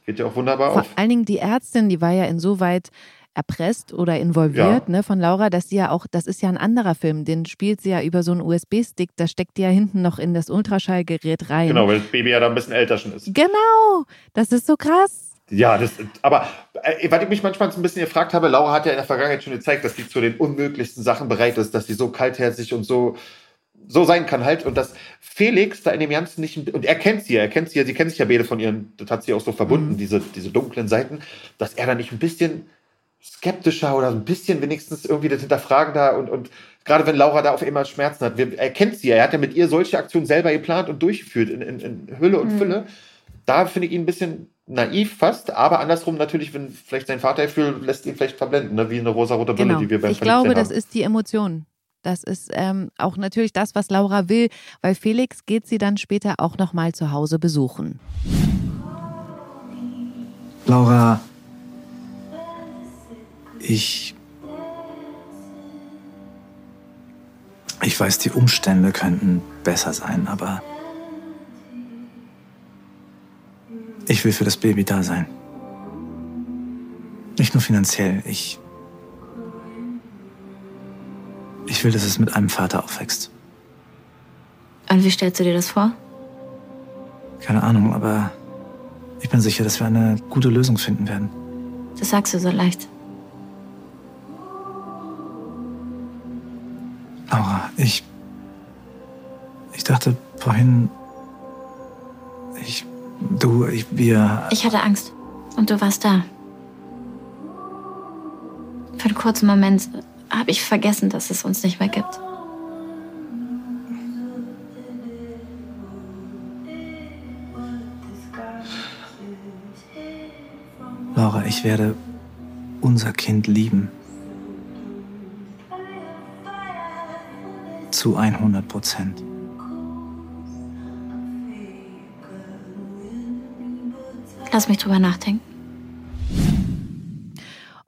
Speaker 4: geht ja auch wunderbar
Speaker 3: Vor
Speaker 4: auf.
Speaker 3: Vor allen Dingen die Ärztin, die war ja insoweit erpresst oder involviert, ja. ne, von Laura, dass sie ja auch, das ist ja ein anderer Film, den spielt sie ja über so einen USB-Stick, da steckt die ja hinten noch in das Ultraschallgerät rein.
Speaker 4: Genau, weil das Baby ja da ein bisschen älter schon ist.
Speaker 3: Genau, das ist so krass.
Speaker 4: Ja, das, aber äh, was ich mich manchmal so ein bisschen gefragt habe, Laura hat ja in der Vergangenheit schon gezeigt, dass sie zu den unmöglichsten Sachen bereit ist, dass sie so kaltherzig und so so sein kann halt und dass Felix da in dem Ganzen nicht und er kennt sie ja, er kennt sie ja, sie kennen sich ja beide von ihren, das hat sie auch so verbunden, mhm. diese, diese dunklen Seiten, dass er da nicht ein bisschen skeptischer oder ein bisschen wenigstens irgendwie das hinterfragen da und, und gerade wenn Laura da auf einmal Schmerzen hat, wir, er kennt sie ja, er hat ja mit ihr solche Aktionen selber geplant und durchgeführt in, in, in Hülle und mhm. Fülle. Da finde ich ihn ein bisschen naiv fast, aber andersrum natürlich, wenn vielleicht sein Vatergefühl lässt ihn vielleicht verblenden, ne? wie eine rosa-rote Brille,
Speaker 3: genau.
Speaker 4: die wir beim
Speaker 3: Ich glaube, haben. das ist die Emotion. Das ist ähm, auch natürlich das, was Laura will, weil Felix geht sie dann später auch noch mal zu Hause besuchen.
Speaker 1: Laura, ich. Ich weiß, die Umstände könnten besser sein, aber. Ich will für das Baby da sein. Nicht nur finanziell. Ich. Ich will, dass es mit einem Vater aufwächst.
Speaker 6: Und wie stellst du dir das vor?
Speaker 1: Keine Ahnung, aber ich bin sicher, dass wir eine gute Lösung finden werden.
Speaker 6: Das sagst du so leicht.
Speaker 1: Laura, ich. Ich dachte vorhin. Ich. Du, ich, wir.
Speaker 6: Ich hatte Angst. Und du warst da. Für einen kurzen Moment habe ich vergessen, dass es uns nicht mehr gibt.
Speaker 1: Laura, ich werde unser Kind lieben. zu 100 Prozent.
Speaker 6: Lass mich drüber nachdenken.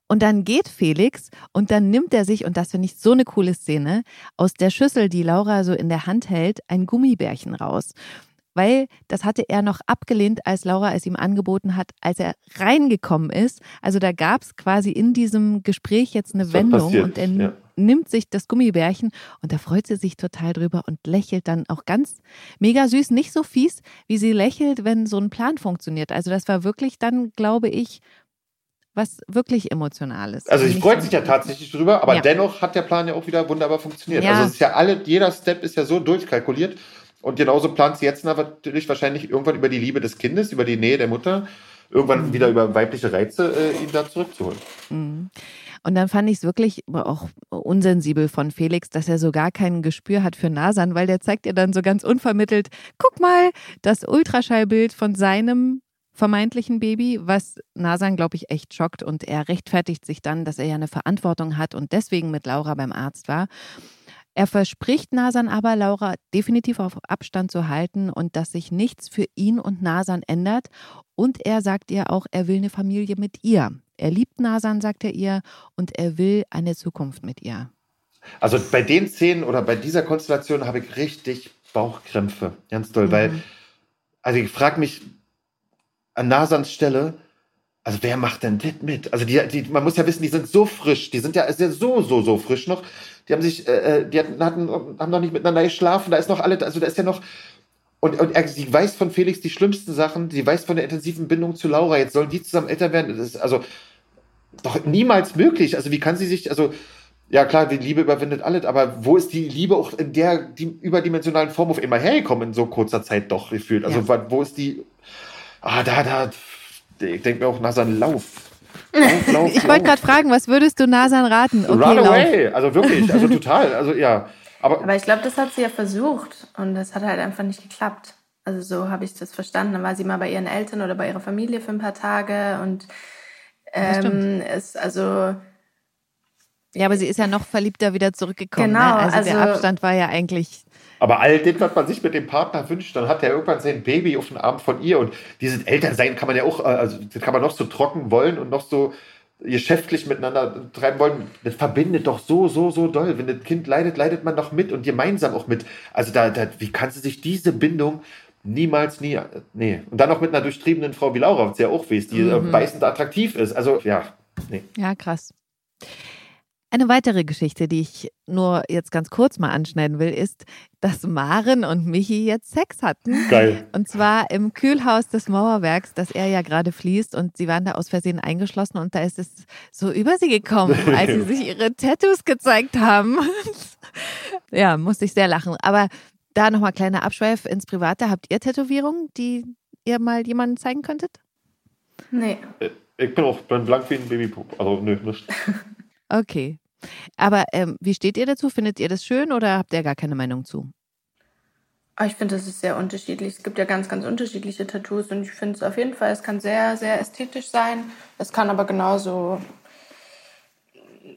Speaker 3: Und dann geht Felix und dann nimmt er sich, und das finde ich so eine coole Szene, aus der Schüssel, die Laura so in der Hand hält, ein Gummibärchen raus. Weil das hatte er noch abgelehnt, als Laura es ihm angeboten hat, als er reingekommen ist. Also da gab es quasi in diesem Gespräch jetzt eine Wendung
Speaker 4: passiert,
Speaker 3: und er
Speaker 4: ja
Speaker 3: nimmt sich das Gummibärchen und da freut sie sich total drüber und lächelt dann auch ganz mega süß, nicht so fies, wie sie lächelt, wenn so ein Plan funktioniert. Also das war wirklich dann, glaube ich, was wirklich Emotionales.
Speaker 4: Also sie freut sich ja tatsächlich drüber, aber ja. dennoch hat der Plan ja auch wieder wunderbar funktioniert. Ja. Also es ist ja alle, jeder Step ist ja so durchkalkuliert. Und genauso plant sie jetzt natürlich wahrscheinlich irgendwann über die Liebe des Kindes, über die Nähe der Mutter, irgendwann mhm. wieder über weibliche Reize äh, ihn da zurückzuholen.
Speaker 3: Mhm. Und dann fand ich es wirklich auch unsensibel von Felix, dass er so gar kein Gespür hat für Nasan, weil der zeigt ihr dann so ganz unvermittelt, guck mal, das Ultraschallbild von seinem vermeintlichen Baby, was Nasan, glaube ich, echt schockt. Und er rechtfertigt sich dann, dass er ja eine Verantwortung hat und deswegen mit Laura beim Arzt war. Er verspricht Nasan aber, Laura definitiv auf Abstand zu halten und dass sich nichts für ihn und Nasan ändert. Und er sagt ihr auch, er will eine Familie mit ihr. Er liebt Nasan, sagt er ihr, und er will eine Zukunft mit ihr.
Speaker 4: Also bei den Szenen oder bei dieser Konstellation habe ich richtig Bauchkrämpfe. Ganz toll, mhm. weil, also ich frage mich, an Nasans Stelle, also wer macht denn das mit? Also die, die, man muss ja wissen, die sind so frisch, die sind ja, ist ja so, so, so frisch noch. Die haben sich, äh, äh die hatten, hatten, haben noch nicht miteinander geschlafen, da ist noch alle, also da ist ja noch, und, und er, sie weiß von Felix die schlimmsten Sachen, sie weiß von der intensiven Bindung zu Laura, jetzt sollen die zusammen älter werden, ist also doch niemals möglich. Also wie kann sie sich, also, ja klar, die Liebe überwindet alles, aber wo ist die Liebe auch in der die überdimensionalen Form auf immer hergekommen in so kurzer Zeit doch gefühlt? Also ja. wo ist die, ah, da, da, ich denke mir auch Nasan, lauf.
Speaker 3: lauf, lauf *laughs* ich wollte gerade fragen, was würdest du Nasan raten?
Speaker 4: Okay, Run away, also wirklich, *laughs* also total, also ja.
Speaker 5: Aber, aber ich glaube, das hat sie ja versucht und das hat halt einfach nicht geklappt. Also so habe ich das verstanden. Dann war sie mal bei ihren Eltern oder bei ihrer Familie für ein paar Tage und ähm, ist also
Speaker 3: ja, aber sie ist ja noch verliebter wieder zurückgekommen. Ne? Genau, ne? also, also der Abstand war ja eigentlich
Speaker 4: aber all das, was man sich mit dem Partner wünscht, dann hat er irgendwann sein Baby auf den Arm von ihr und dieses Elternsein kann man ja auch, äh, also das kann man noch so trocken wollen und noch so geschäftlich miteinander treiben wollen. Das verbindet doch so, so, so doll. Wenn das Kind leidet, leidet man doch mit und gemeinsam auch mit. Also da, da wie kannst du sich diese Bindung niemals, nie, nee. Und dann noch mit einer durchtriebenen Frau wie Laura, was ja auch weiß, die äh, mhm. beißend attraktiv ist. Also ja, nee.
Speaker 3: Ja, krass. Eine weitere Geschichte, die ich nur jetzt ganz kurz mal anschneiden will, ist, dass Maren und Michi jetzt Sex hatten.
Speaker 4: Geil.
Speaker 3: Und zwar im Kühlhaus des Mauerwerks, das er ja gerade fließt. Und sie waren da aus Versehen eingeschlossen und da ist es so über sie gekommen, *laughs* als sie sich ihre Tattoos gezeigt haben. *laughs* ja, musste ich sehr lachen. Aber da nochmal kleiner Abschweif ins Private. Habt ihr Tätowierungen, die ihr mal jemandem zeigen könntet?
Speaker 5: Nee.
Speaker 4: Äh, ich bin auch blank wie ein Babypup. Also, nö, nicht. *laughs*
Speaker 3: Okay. Aber ähm, wie steht ihr dazu? Findet ihr das schön oder habt ihr gar keine Meinung zu?
Speaker 5: Ah, ich finde, das ist sehr unterschiedlich. Es gibt ja ganz, ganz unterschiedliche Tattoos und ich finde es auf jeden Fall, es kann sehr, sehr ästhetisch sein. Es kann aber genauso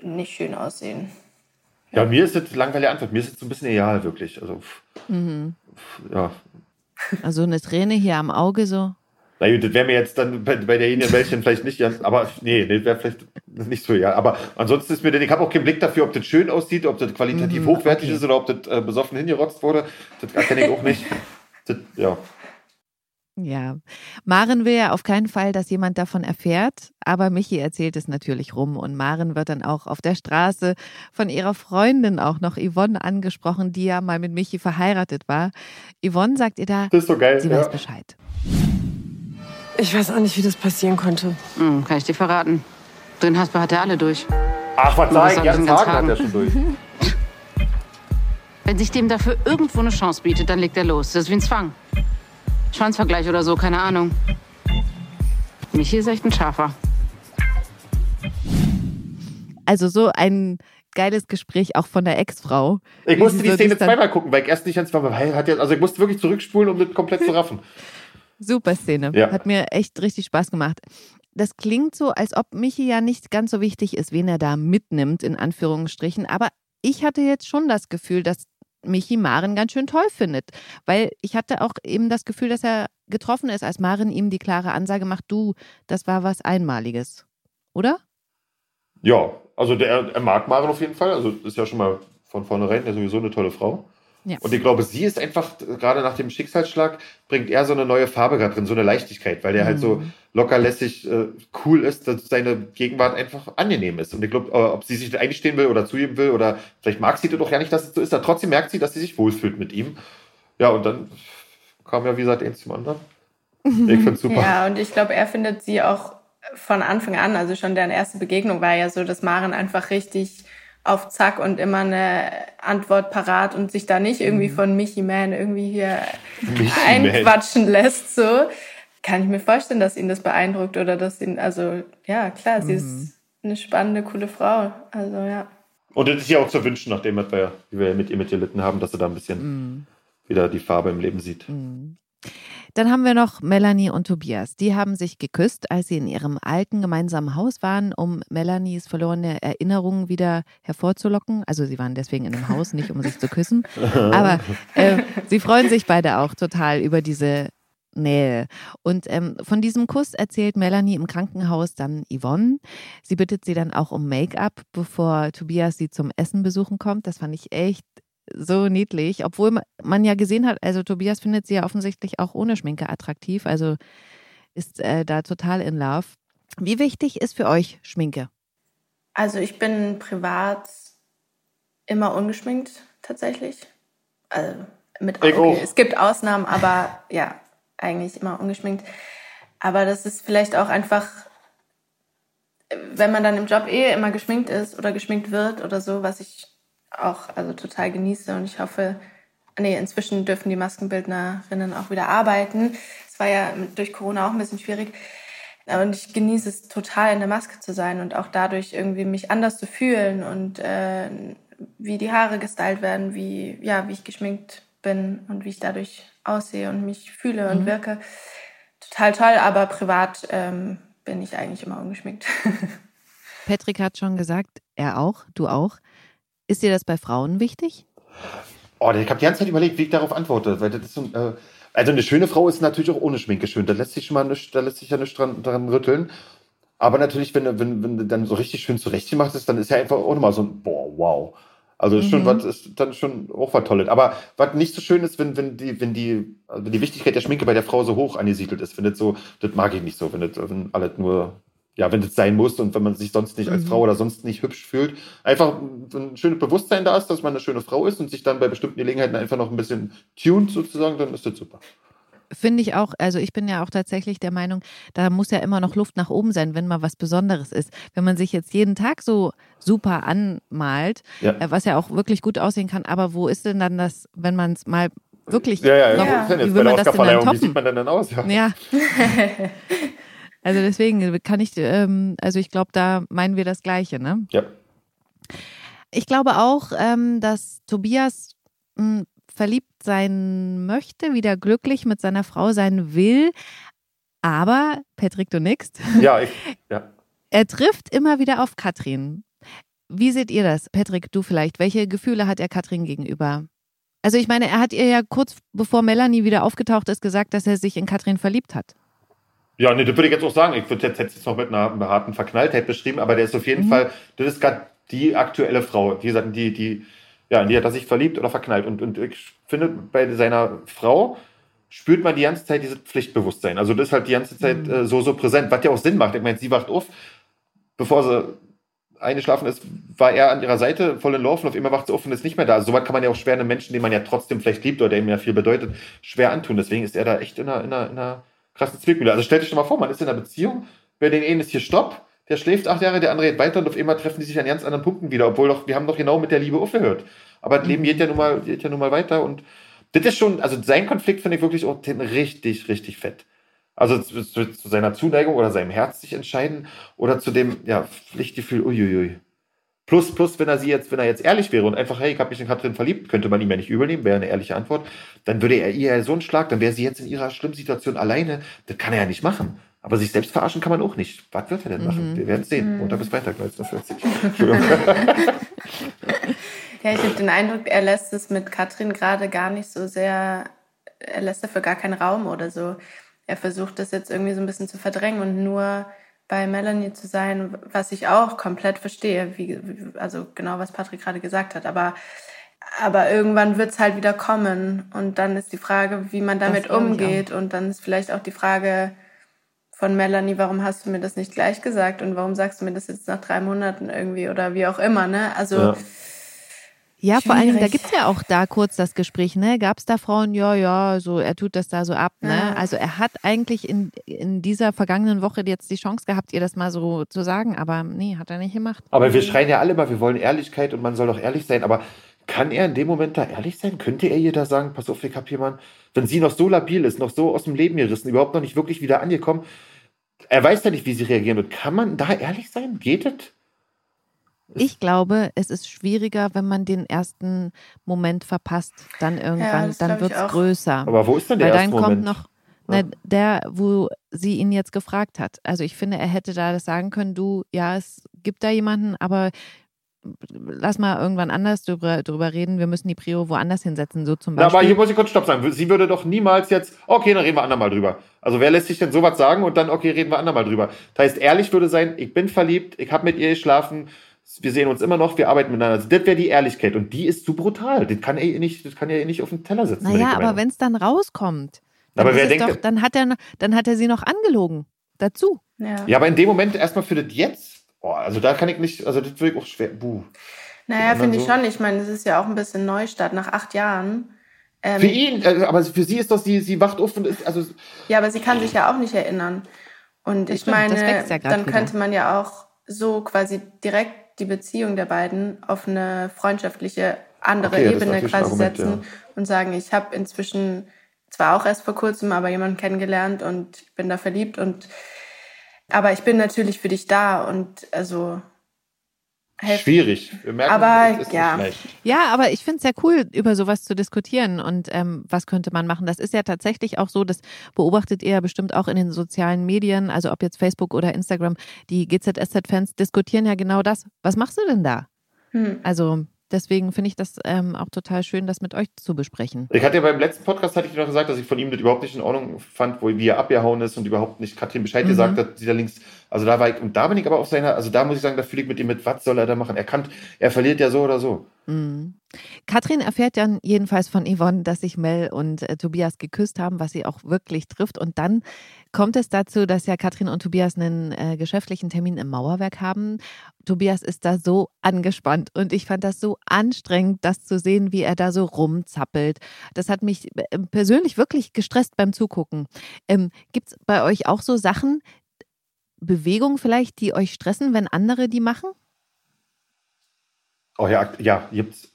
Speaker 5: nicht schön aussehen.
Speaker 4: Ja, mir ist das langweilige Antwort. Mir ist es so ein bisschen egal, wirklich. Also, mhm. ja.
Speaker 3: Also eine Träne hier am Auge so.
Speaker 4: Na gut, das wäre mir jetzt dann bei, bei derjenigen Mädchen vielleicht nicht, aber nee, das wäre vielleicht nicht so, ja. Aber ansonsten ist mir denn, ich habe auch keinen Blick dafür, ob das schön aussieht, ob das qualitativ mhm, hochwertig okay. ist oder ob das äh, besoffen hingerotzt wurde. Das erkenne ich auch nicht. Das, ja.
Speaker 3: Ja, Maren will ja auf keinen Fall, dass jemand davon erfährt, aber Michi erzählt es natürlich rum und Maren wird dann auch auf der Straße von ihrer Freundin auch noch Yvonne angesprochen, die ja mal mit Michi verheiratet war. Yvonne sagt ihr da,
Speaker 4: das ist so geil,
Speaker 3: sie
Speaker 4: ja.
Speaker 3: weiß Bescheid.
Speaker 7: Ich weiß auch nicht, wie das passieren konnte.
Speaker 8: Hm, kann ich dir verraten. Drin Hasper hat er alle durch.
Speaker 4: Ach, was sag ich? Jan Hagen hat er schon durch. *laughs*
Speaker 8: Wenn sich dem dafür irgendwo eine Chance bietet, dann legt er los. Das ist wie ein Zwang. Schwanzvergleich oder so, keine Ahnung. Michi ist echt ein Schafer.
Speaker 3: Also so ein geiles Gespräch auch von der Ex-Frau.
Speaker 4: Ich musste die Szene zweimal gucken, weil ich erst nicht ans Also ich musste wirklich zurückspulen, um das komplett zu raffen. *laughs*
Speaker 3: Super Szene. Ja. Hat mir echt richtig Spaß gemacht. Das klingt so, als ob Michi ja nicht ganz so wichtig ist, wen er da mitnimmt, in Anführungsstrichen. Aber ich hatte jetzt schon das Gefühl, dass Michi Maren ganz schön toll findet. Weil ich hatte auch eben das Gefühl, dass er getroffen ist, als Maren ihm die klare Ansage macht, du, das war was Einmaliges. Oder?
Speaker 4: Ja, also der, er mag Maren auf jeden Fall. Also ist ja schon mal von vornherein ja sowieso eine tolle Frau. Ja. Und ich glaube, sie ist einfach, gerade nach dem Schicksalsschlag, bringt er so eine neue Farbe gerade drin, so eine Leichtigkeit, weil der mhm. halt so mhm. lockerlässig äh, cool ist, dass seine Gegenwart einfach angenehm ist. Und ich glaube, äh, ob sie sich einstehen will oder zugeben will oder vielleicht mag sie das doch ja nicht, dass es so ist, dann trotzdem merkt sie, dass sie sich wohlfühlt mit ihm. Ja, und dann kam ja, wie gesagt, eins zum anderen. Ich finde super.
Speaker 5: Ja, und ich glaube, er findet sie auch von Anfang an, also schon deren erste Begegnung war ja so, dass Maren einfach richtig auf Zack und immer eine Antwort parat und sich da nicht irgendwie mhm. von Michi Man irgendwie hier Michi einquatschen Man. lässt, so. Kann ich mir vorstellen, dass ihn das beeindruckt oder dass ihn, also, ja, klar, sie mhm. ist eine spannende, coole Frau. Also, ja.
Speaker 4: Und das ist ja auch zu wünschen, nachdem wir, wie wir mit ihr mit gelitten haben, dass er da ein bisschen mhm. wieder die Farbe im Leben sieht. Mhm.
Speaker 3: Dann haben wir noch Melanie und Tobias. Die haben sich geküsst, als sie in ihrem alten gemeinsamen Haus waren, um Melanies verlorene Erinnerungen wieder hervorzulocken. Also sie waren deswegen in einem Haus, nicht um sich zu küssen. *laughs* Aber äh, sie freuen sich beide auch total über diese Nähe. Und ähm, von diesem Kuss erzählt Melanie im Krankenhaus dann Yvonne. Sie bittet sie dann auch um Make-up, bevor Tobias sie zum Essen besuchen kommt. Das fand ich echt so niedlich, obwohl man ja gesehen hat, also Tobias findet sie ja offensichtlich auch ohne Schminke attraktiv, also ist äh, da total in Love. Wie wichtig ist für euch Schminke?
Speaker 5: Also ich bin privat immer ungeschminkt tatsächlich. Also mit okay, es gibt Ausnahmen, aber *laughs* ja, eigentlich immer ungeschminkt. Aber das ist vielleicht auch einfach, wenn man dann im Job eh immer geschminkt ist oder geschminkt wird oder so, was ich auch also total genieße und ich hoffe, nee, inzwischen dürfen die Maskenbildnerinnen auch wieder arbeiten. Es war ja durch Corona auch ein bisschen schwierig. Und ich genieße es total, in der Maske zu sein und auch dadurch irgendwie mich anders zu fühlen und äh, wie die Haare gestylt werden, wie, ja, wie ich geschminkt bin und wie ich dadurch aussehe und mich fühle und mhm. wirke. Total toll, aber privat ähm, bin ich eigentlich immer ungeschminkt. *laughs*
Speaker 3: Patrick hat schon gesagt, er auch, du auch. Ist dir das bei Frauen wichtig?
Speaker 4: Oh, ich habe die ganze Zeit überlegt, wie ich darauf antworte. Weil das ist so, äh, also eine schöne Frau ist natürlich auch ohne Schminke schön. Da lässt sich schon mal nicht, da lässt sich ja nicht dran, dran rütteln. Aber natürlich, wenn, wenn, wenn du dann so richtig schön zurechtgemacht ist, dann ist ja einfach auch nochmal so ein, boah, wow. Also ist schon mhm. was, ist dann schon auch was Tolles. Aber was nicht so schön ist, wenn, wenn die, wenn die, also wenn die Wichtigkeit der Schminke bei der Frau so hoch angesiedelt ist, wenn das so, das mag ich nicht so, wenn das, wenn alles nur ja, wenn das sein muss und wenn man sich sonst nicht als mhm. Frau oder sonst nicht hübsch fühlt, einfach ein schönes Bewusstsein da ist, dass man eine schöne Frau ist und sich dann bei bestimmten Gelegenheiten einfach noch ein bisschen tuned sozusagen, dann ist das super.
Speaker 3: Finde ich auch, also ich bin ja auch tatsächlich der Meinung, da muss ja immer noch Luft nach oben sein, wenn mal was Besonderes ist. Wenn man sich jetzt jeden Tag so super anmalt, ja. Äh, was ja auch wirklich gut aussehen kann, aber wo ist denn dann das, wenn man es mal wirklich
Speaker 4: ja, ja, noch, ja. Wie will man das denn dann toppen? Wie sieht man denn dann aus?
Speaker 3: Ja. ja. *laughs* Also deswegen kann ich, ähm, also ich glaube, da meinen wir das Gleiche, ne?
Speaker 4: Ja.
Speaker 3: Ich glaube auch, ähm, dass Tobias mh, hm, verliebt sein möchte, wieder glücklich mit seiner Frau sein will. Aber, Patrick, du nix. *laughs*
Speaker 4: Ja, ich, ja.
Speaker 3: Er trifft immer wieder auf Katrin. Wie seht ihr das? Patrick, du vielleicht. Welche Gefühle hat er Katrin gegenüber? Also ich meine, er hat ihr ja kurz bevor Melanie wieder aufgetaucht ist, gesagt, dass er sich in Katrin verliebt hat.
Speaker 4: Ja, nee, das würde ich jetzt auch sagen. Ich würde jetzt, jetzt noch mit einer harten Verknalltheit beschrieben, aber der ist auf jeden mhm. Fall, das ist gerade die aktuelle Frau. Wie gesagt, die, die, ja, in die hat er sich verliebt oder verknallt. Und, und ich finde, bei seiner Frau spürt man die ganze Zeit dieses Pflichtbewusstsein. Also das ist halt die ganze Zeit mhm. äh, so, so präsent, was ja auch Sinn macht. Ich meine, sie wacht auf, bevor sie eingeschlafen ist, war er an ihrer Seite voll in Laufen, auf immer wacht sie auf und ist nicht mehr da. Also sowas kann man ja auch schwer einem Menschen, den man ja trotzdem vielleicht liebt oder der ihm ja viel bedeutet, schwer antun. Deswegen ist er da echt in einer, in einer, in einer krasse Zwickmühle. Also stell dich doch mal vor, man ist in einer Beziehung, wer den einen ist hier Stopp, der schläft acht Jahre, der andere geht weiter und auf einmal treffen die sich an ganz anderen Punkten wieder, obwohl doch, wir haben doch genau mit der Liebe aufgehört. Aber das Leben geht ja nun mal, geht ja nun mal weiter und das ist schon, also sein Konflikt finde ich wirklich auch richtig, richtig fett. Also zu, zu, zu, seiner Zuneigung oder seinem Herz sich entscheiden oder zu dem, ja, Pflichtgefühl, uiuiui. Plus, plus, wenn er sie jetzt, wenn er jetzt ehrlich wäre und einfach, hey, ich habe mich in Katrin verliebt, könnte man ihm ja nicht übernehmen, wäre eine ehrliche Antwort, dann würde er ihr so einen Schlag, dann wäre sie jetzt in ihrer schlimmen Situation alleine. Das kann er ja nicht machen. Aber sich selbst verarschen kann man auch nicht. Was wird er denn machen? Mhm. Wir werden sehen. Mhm. Montag bis Freitag, 1940. *laughs*
Speaker 5: ja, ich habe den Eindruck, er lässt es mit Katrin gerade gar nicht so sehr, er lässt dafür gar keinen Raum oder so. Er versucht das jetzt irgendwie so ein bisschen zu verdrängen und nur bei Melanie zu sein, was ich auch komplett verstehe, wie, also genau was Patrick gerade gesagt hat. Aber Aber irgendwann wird es halt wieder kommen. Und dann ist die Frage, wie man damit umgeht. Und dann ist vielleicht auch die Frage von Melanie, warum hast du mir das nicht gleich gesagt? Und warum sagst du mir das jetzt nach drei Monaten irgendwie oder wie auch immer, ne? Also.
Speaker 3: Ja. Ja, vor allen Dingen, da gibt's ja auch da kurz das Gespräch, ne? Gab's da Frauen, ja, ja, so er tut das da so ab, ne? Ja. Also er hat eigentlich in, in dieser vergangenen Woche jetzt die Chance gehabt, ihr das mal so zu sagen, aber nee, hat er nicht gemacht.
Speaker 4: Aber wir schreien ja alle mal, wir wollen Ehrlichkeit und man soll doch ehrlich sein, aber kann er in dem Moment da ehrlich sein? Könnte er ihr da sagen, pass auf, ich hab jemanden, wenn sie noch so labil ist, noch so aus dem Leben gerissen, überhaupt noch nicht wirklich wieder angekommen, er weiß ja nicht, wie sie reagieren wird. Kann man da ehrlich sein? Geht es?
Speaker 3: Ich glaube, es ist schwieriger, wenn man den ersten Moment verpasst. Dann irgendwann, ja, dann wird es größer.
Speaker 4: Aber wo ist denn der Weil erste
Speaker 3: dann
Speaker 4: kommt
Speaker 3: noch ja. ne, der, wo sie ihn jetzt gefragt hat. Also ich finde, er hätte da das sagen können, du, ja, es gibt da jemanden, aber lass mal irgendwann anders drüber, drüber reden. Wir müssen die Prio woanders hinsetzen, so zum Beispiel.
Speaker 4: Ja, aber hier muss ich kurz Stopp sagen. Sie würde doch niemals jetzt, okay, dann reden wir andermal drüber. Also wer lässt sich denn sowas sagen und dann, okay, reden wir andermal drüber. Das heißt, ehrlich würde sein, ich bin verliebt, ich habe mit ihr geschlafen, wir sehen uns immer noch, wir arbeiten miteinander. Also das wäre die Ehrlichkeit und die ist zu brutal. Das kann er nicht, das kann er nicht auf den Teller setzen.
Speaker 3: Naja, aber wenn es dann rauskommt, dann, aber wer denkt, doch, dann, hat er, dann hat er sie noch angelogen. Dazu.
Speaker 4: Ja. ja, aber in dem Moment erstmal für das jetzt, oh, also da kann ich nicht, also das würde ich auch schwer, buh.
Speaker 5: Naja, finde so. ich schon. Ich meine, es ist ja auch ein bisschen Neustart nach acht Jahren.
Speaker 4: Ähm, für ihn, äh, aber für sie ist doch, sie, sie wacht auf und ist, also.
Speaker 5: Ja, aber sie kann sich ja auch nicht erinnern. Und ich meine, ja dann könnte man ja auch so quasi direkt die Beziehung der beiden auf eine freundschaftliche andere okay, Ebene quasi Argument, setzen ja. und sagen, ich habe inzwischen zwar auch erst vor kurzem, aber jemanden kennengelernt und bin da verliebt und aber ich bin natürlich für dich da und also
Speaker 4: helfen. Schwierig.
Speaker 5: Wir merken, aber ja.
Speaker 3: Ja, aber ich finde es sehr cool, über sowas zu diskutieren und ähm, was könnte man machen. Das ist ja tatsächlich auch so, das beobachtet ihr ja bestimmt auch in den sozialen Medien, also ob jetzt Facebook oder Instagram, die GZSZ-Fans diskutieren ja genau das. Was machst du denn da? Hm. Also Deswegen finde ich das ähm, auch total schön, das mit euch zu besprechen.
Speaker 4: Ich hatte ja beim letzten Podcast hatte ich noch gesagt, dass ich von ihm das überhaupt nicht in Ordnung fand, wo wie er abgehauen ist und überhaupt nicht Katrin Bescheid mhm. gesagt hat, die da links. Also da war ich, und da bin ich aber auf seiner, also da muss ich sagen, da fühle ich mit ihm mit, was soll er da machen? Er kann, er verliert ja so oder so.
Speaker 3: Mhm. Katrin erfährt dann jedenfalls von Yvonne, dass sich Mel und äh, Tobias geküsst haben, was sie auch wirklich trifft. Und dann kommt es dazu, dass ja Katrin und Tobias einen äh, geschäftlichen Termin im Mauerwerk haben. Tobias ist da so angespannt und ich fand das so anstrengend, das zu sehen, wie er da so rumzappelt. Das hat mich äh, persönlich wirklich gestresst beim Zugucken. Ähm, Gibt es bei euch auch so Sachen, Bewegungen vielleicht, die euch stressen, wenn andere die machen?
Speaker 4: Oh ja, ja, gibt's.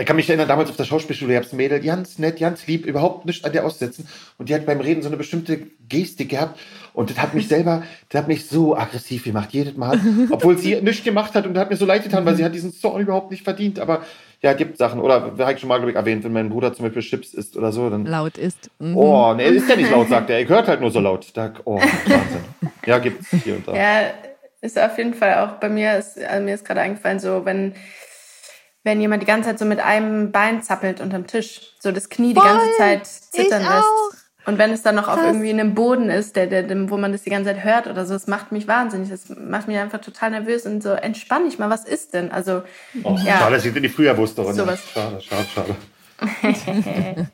Speaker 4: Ich kann mich erinnern, damals auf der Schauspielschule, ich hab's Mädel ganz nett, ganz lieb, überhaupt nicht an der aussetzen. Und die hat beim Reden so eine bestimmte Gestik gehabt. Und das hat mich *laughs* selber, das hat mich so aggressiv gemacht, jedes Mal. *laughs* Obwohl sie nichts gemacht hat und das hat mir so leid getan, weil sie hat diesen Song überhaupt nicht verdient. Aber ja, gibt Sachen. Oder, habe ich schon mal, glaube ich, erwähnt, wenn mein Bruder zum Beispiel Chips isst oder so, dann.
Speaker 3: Laut ist.
Speaker 4: Mhm. Oh, nee, ist ja nicht laut, *laughs* sagt er. Er hört halt nur so laut. Da, oh, Wahnsinn. ja, gibt's hier und da.
Speaker 5: Ja, ist auf jeden Fall auch bei mir, ist, also mir ist gerade eingefallen, so, wenn, wenn jemand die ganze Zeit so mit einem Bein zappelt unterm Tisch, so das Knie Voll, die ganze Zeit zittern lässt. Und wenn es dann noch Krass. auf irgendwie einem Boden ist, der, der, wo man das die ganze Zeit hört oder so, das macht mich wahnsinnig. Das macht mich einfach total nervös und so, entspann dich mal, was ist denn? Also,
Speaker 4: oh, ja. Schade, dass ich die früher wusste. Sowas. Schade, schade, schade. *laughs*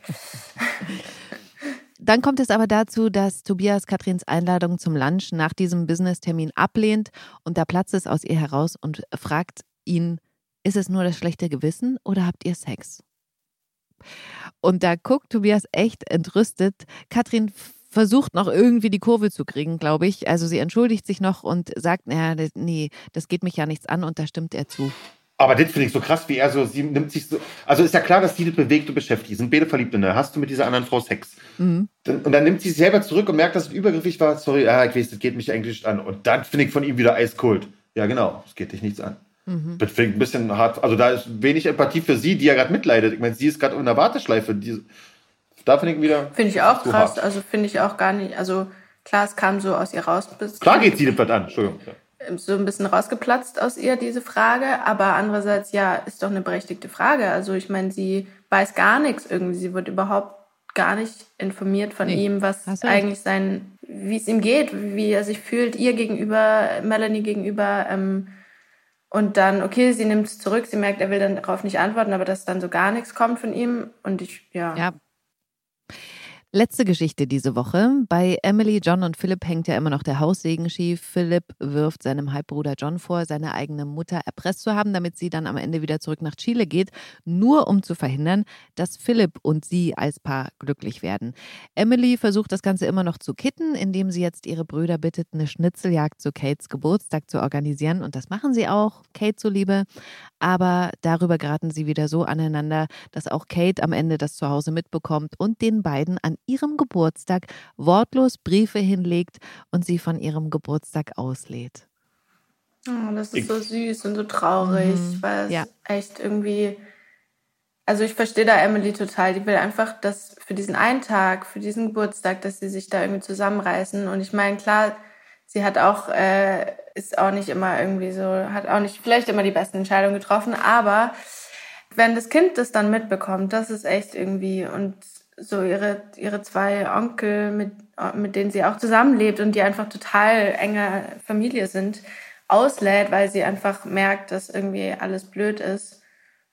Speaker 3: Dann kommt es aber dazu, dass Tobias Katrins Einladung zum Lunch nach diesem Business-Termin ablehnt und da platzt es aus ihr heraus und fragt ihn, ist es nur das schlechte Gewissen oder habt ihr Sex? Und da guckt Tobias echt entrüstet. Katrin versucht noch irgendwie die Kurve zu kriegen, glaube ich. Also sie entschuldigt sich noch und sagt, naja, nee, das geht mich ja nichts an und da stimmt er zu.
Speaker 4: Aber das finde ich so krass, wie er so, sie nimmt sich so, also ist ja klar, dass die das bewegt und beschäftigt. Sind beide verliebt in der. Hast du mit dieser anderen Frau Sex? Mhm. und dann nimmt sie sich selber zurück und merkt, dass es übergriffig war. Sorry, ah, ich weiß, das geht mich eigentlich nicht an. Und dann finde ich von ihm wieder eiskalt. Ja, genau, es geht dich nichts an. Mhm. Das finde ich ein bisschen hart. Also da ist wenig Empathie für sie, die ja gerade mitleidet. Ich meine, sie ist gerade in der Warteschleife. Die, da finde ich wieder.
Speaker 5: Finde ich auch krass. Hart. Also finde ich auch gar nicht. Also klar, es kam so aus ihr raus.
Speaker 4: Klar geht sie das an. Entschuldigung.
Speaker 5: So ein bisschen rausgeplatzt aus ihr, diese Frage. Aber andererseits, ja, ist doch eine berechtigte Frage. Also ich meine, sie weiß gar nichts irgendwie. Sie wird überhaupt gar nicht informiert von nee. ihm, was eigentlich sein, wie es ihm geht, wie er sich fühlt, ihr gegenüber, Melanie gegenüber. Ähm, Und dann, okay, sie nimmt es zurück, sie merkt, er will dann darauf nicht antworten, aber dass dann so gar nichts kommt von ihm. Und ich, ja.
Speaker 3: Ja. Letzte Geschichte diese Woche. Bei Emily, John und Philipp hängt ja immer noch der Haussegen schief. Philipp wirft seinem Halbbruder John vor, seine eigene Mutter erpresst zu haben, damit sie dann am Ende wieder zurück nach Chile geht, nur um zu verhindern, dass Philipp und sie als Paar glücklich werden. Emily versucht das Ganze immer noch zu kitten, indem sie jetzt ihre Brüder bittet, eine Schnitzeljagd zu Kates Geburtstag zu organisieren. Und das machen sie auch, Kate zuliebe. Aber darüber geraten sie wieder so aneinander, dass auch Kate am Ende das zu Hause mitbekommt und den beiden an ihrem Geburtstag wortlos Briefe hinlegt und sie von ihrem Geburtstag auslädt.
Speaker 5: Oh, das ist so süß und so traurig,
Speaker 3: Mhm.
Speaker 5: weil es
Speaker 3: Ja.
Speaker 5: echt irgendwie. Also ich verstehe da Emily total. Die will einfach, dass für diesen einen Tag, für diesen Geburtstag, dass sie sich da irgendwie zusammenreißen. Und ich meine, klar, sie hat auch, äh, ist auch nicht immer irgendwie so, hat auch nicht vielleicht immer die besten Entscheidungen getroffen, aber wenn das Kind das dann mitbekommt, das ist echt irgendwie und so ihre, ihre zwei Onkel, mit, mit denen sie auch zusammenlebt und die einfach total enge Familie sind, auslädt, weil sie einfach merkt, dass irgendwie alles blöd ist.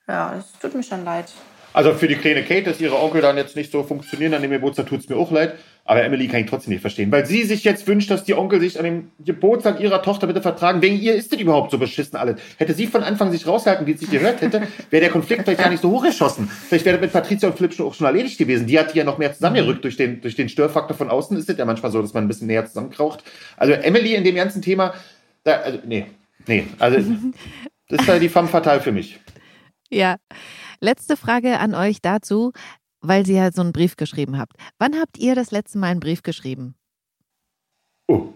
Speaker 5: Ja, das tut mir schon leid.
Speaker 4: Also für die kleine Kate, dass ihre Onkel dann jetzt nicht so funktionieren an dem Geburtstag, tut es mir auch leid. Aber Emily kann ich trotzdem nicht verstehen, weil sie sich jetzt wünscht, dass die Onkel sich an dem Geburtstag ihrer Tochter bitte vertragen. Wegen ihr ist das überhaupt so beschissen alles. Hätte sie von Anfang sich rausgehalten, wie es sich gehört hätte, *laughs* wäre der Konflikt vielleicht gar nicht so hochgeschossen. Vielleicht wäre das mit Patricia und Philipp schon auch schon erledigt gewesen. Die hat die ja noch mehr zusammengerückt durch den, durch den Störfaktor von außen. Ist es ja manchmal so, dass man ein bisschen näher zusammenkraucht. Also Emily in dem ganzen Thema, da, also, nee, nee, also *laughs* das ist ja die femme fatale für mich.
Speaker 3: Ja. Letzte Frage an euch dazu, weil Sie ja so einen Brief geschrieben habt. Wann habt ihr das letzte Mal einen Brief geschrieben?
Speaker 4: Oh.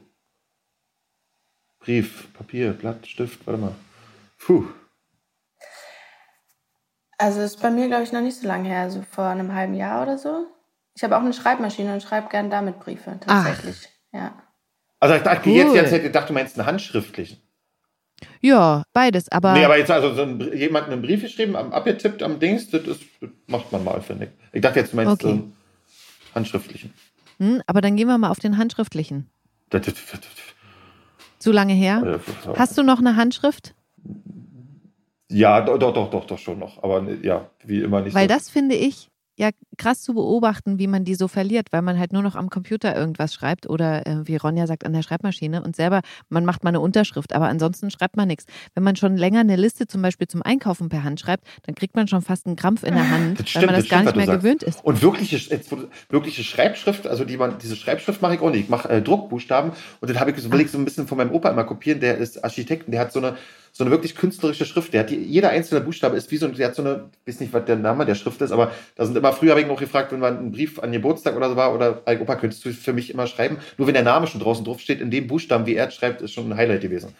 Speaker 4: Brief, Papier, Blatt, Stift, warte mal. Puh.
Speaker 5: Also ist bei mir, glaube ich, noch nicht so lange her, also vor einem halben Jahr oder so. Ich habe auch eine Schreibmaschine und schreibe gern damit Briefe, tatsächlich. Ja.
Speaker 4: Also ich dachte
Speaker 3: Cool.
Speaker 4: jetzt, jetzt hätte ich gedacht, du meinst einen handschriftlichen.
Speaker 3: Ja, beides, aber,
Speaker 4: nee, aber jetzt also so ein, jemand einen Brief geschrieben, am, abgetippt am Dings, das, ist, das macht man mal, finde ich. Ich dachte jetzt, du meinst
Speaker 3: Okay.
Speaker 4: so handschriftlichen.
Speaker 3: hm, aber dann gehen wir mal auf den handschriftlichen.
Speaker 4: Das, das, das,
Speaker 3: Zu lange her? Hast du noch eine Handschrift?
Speaker 4: ja, doch, doch, doch, doch, doch schon noch. Aber ne, ja, wie immer nicht
Speaker 3: Weil das finde ich ja krass zu beobachten, wie man die so verliert, weil man halt nur noch am Computer irgendwas schreibt oder äh, wie Ronja sagt, an der Schreibmaschine und selber, man macht mal eine Unterschrift, aber ansonsten schreibt man nichts. Wenn man schon länger eine Liste zum Beispiel zum Einkaufen per Hand schreibt, dann kriegt man schon fast einen Krampf in der Hand,
Speaker 4: Das
Speaker 3: weil man das,
Speaker 4: das
Speaker 3: gar
Speaker 4: stimmt,
Speaker 3: nicht mehr gewöhnt ist.
Speaker 4: Und wirkliche, jetzt, wirkliche Schreibschrift, also die man, diese Schreibschrift mache ich auch nicht. Ich mache äh, Druckbuchstaben und dann habe ich so, will ich so ein bisschen von meinem Opa immer kopieren, der ist Architekt und der hat so eine, so eine wirklich künstlerische Schrift. Der hat die, jeder einzelne Buchstabe ist wie so, der hat so eine, ich weiß nicht, was der Name der Schrift ist, aber da sind immer, früher habe ich auch gefragt, wenn man einen Brief an Geburtstag oder so war, oder hey, Opa, könntest du für mich immer schreiben? Nur wenn der Name schon draußen drauf steht, in dem Buchstaben, wie er es schreibt, ist schon ein Highlight gewesen.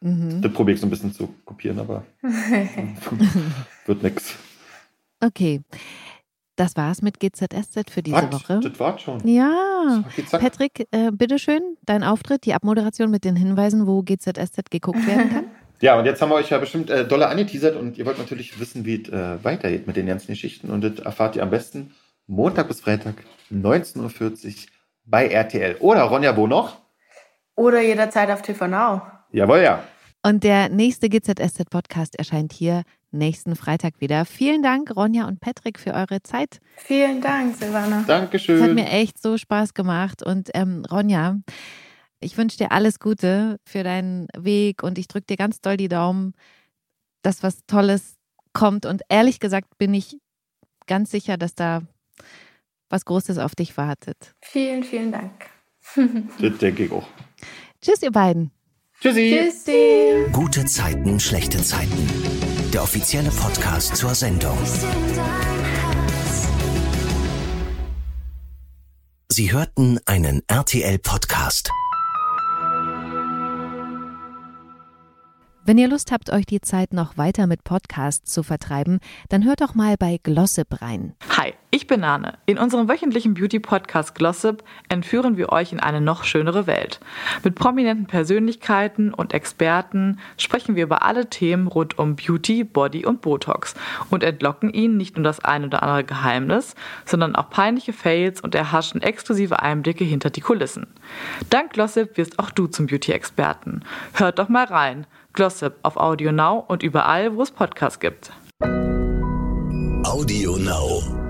Speaker 3: Mhm.
Speaker 4: Das probiere ich so ein bisschen zu kopieren, aber *laughs* wird nix.
Speaker 3: Okay. Das war's mit GZSZ für diese
Speaker 4: Was?
Speaker 3: Woche.
Speaker 4: Das war schon.
Speaker 3: Ja.
Speaker 4: Zack.
Speaker 3: Patrick, äh, bitteschön, dein Auftritt, die Abmoderation mit den Hinweisen, wo GZSZ geguckt werden kann. *laughs*
Speaker 4: Ja, und jetzt haben wir euch ja bestimmt äh, dolle angeteasert und ihr wollt natürlich wissen, wie es äh, weitergeht mit den ganzen Geschichten. Und das erfahrt ihr am besten Montag bis Freitag, 19.40 Uhr bei RTL. Oder Ronja, wo noch?
Speaker 5: Oder jederzeit auf TV Now.
Speaker 4: Jawohl, ja.
Speaker 3: Und der nächste GZSZ-Podcast erscheint hier nächsten Freitag wieder. Vielen Dank, Ronja und Patrick, für eure Zeit.
Speaker 5: Vielen Dank, Silvana.
Speaker 3: Es hat
Speaker 4: Dankeschön.
Speaker 3: mir echt so Spaß gemacht. Und ähm, Ronja, ich wünsche dir alles Gute für deinen Weg und ich drücke dir ganz doll die Daumen, dass was Tolles kommt. Und ehrlich gesagt bin ich ganz sicher, dass da was Großes auf dich wartet.
Speaker 5: Vielen, vielen Dank. *laughs*
Speaker 4: Das denke ich auch.
Speaker 3: Tschüss, ihr beiden.
Speaker 4: Tschüssi.
Speaker 5: Tschüssi.
Speaker 2: Gute Zeiten, schlechte Zeiten. Der offizielle Podcast zur Sendung. Sie hörten einen RTL-Podcast.
Speaker 3: Wenn ihr Lust habt, euch die Zeit noch weiter mit Podcasts zu vertreiben, dann hört doch mal bei Glossip rein.
Speaker 9: Hi, Ich bin Nane. In unserem wöchentlichen Beauty-Podcast Glossip entführen wir euch in eine noch schönere Welt. Mit prominenten Persönlichkeiten und Experten sprechen wir über alle Themen rund um Beauty, Body und Botox und entlocken ihnen nicht nur das ein oder andere Geheimnis, sondern auch peinliche Fails und erhaschen exklusive Einblicke hinter die Kulissen. Dank Glossip wirst auch du zum Beauty-Experten. Hört doch mal rein. Glossip auf Audio Now und überall, wo es Podcasts gibt.
Speaker 2: Audio Now.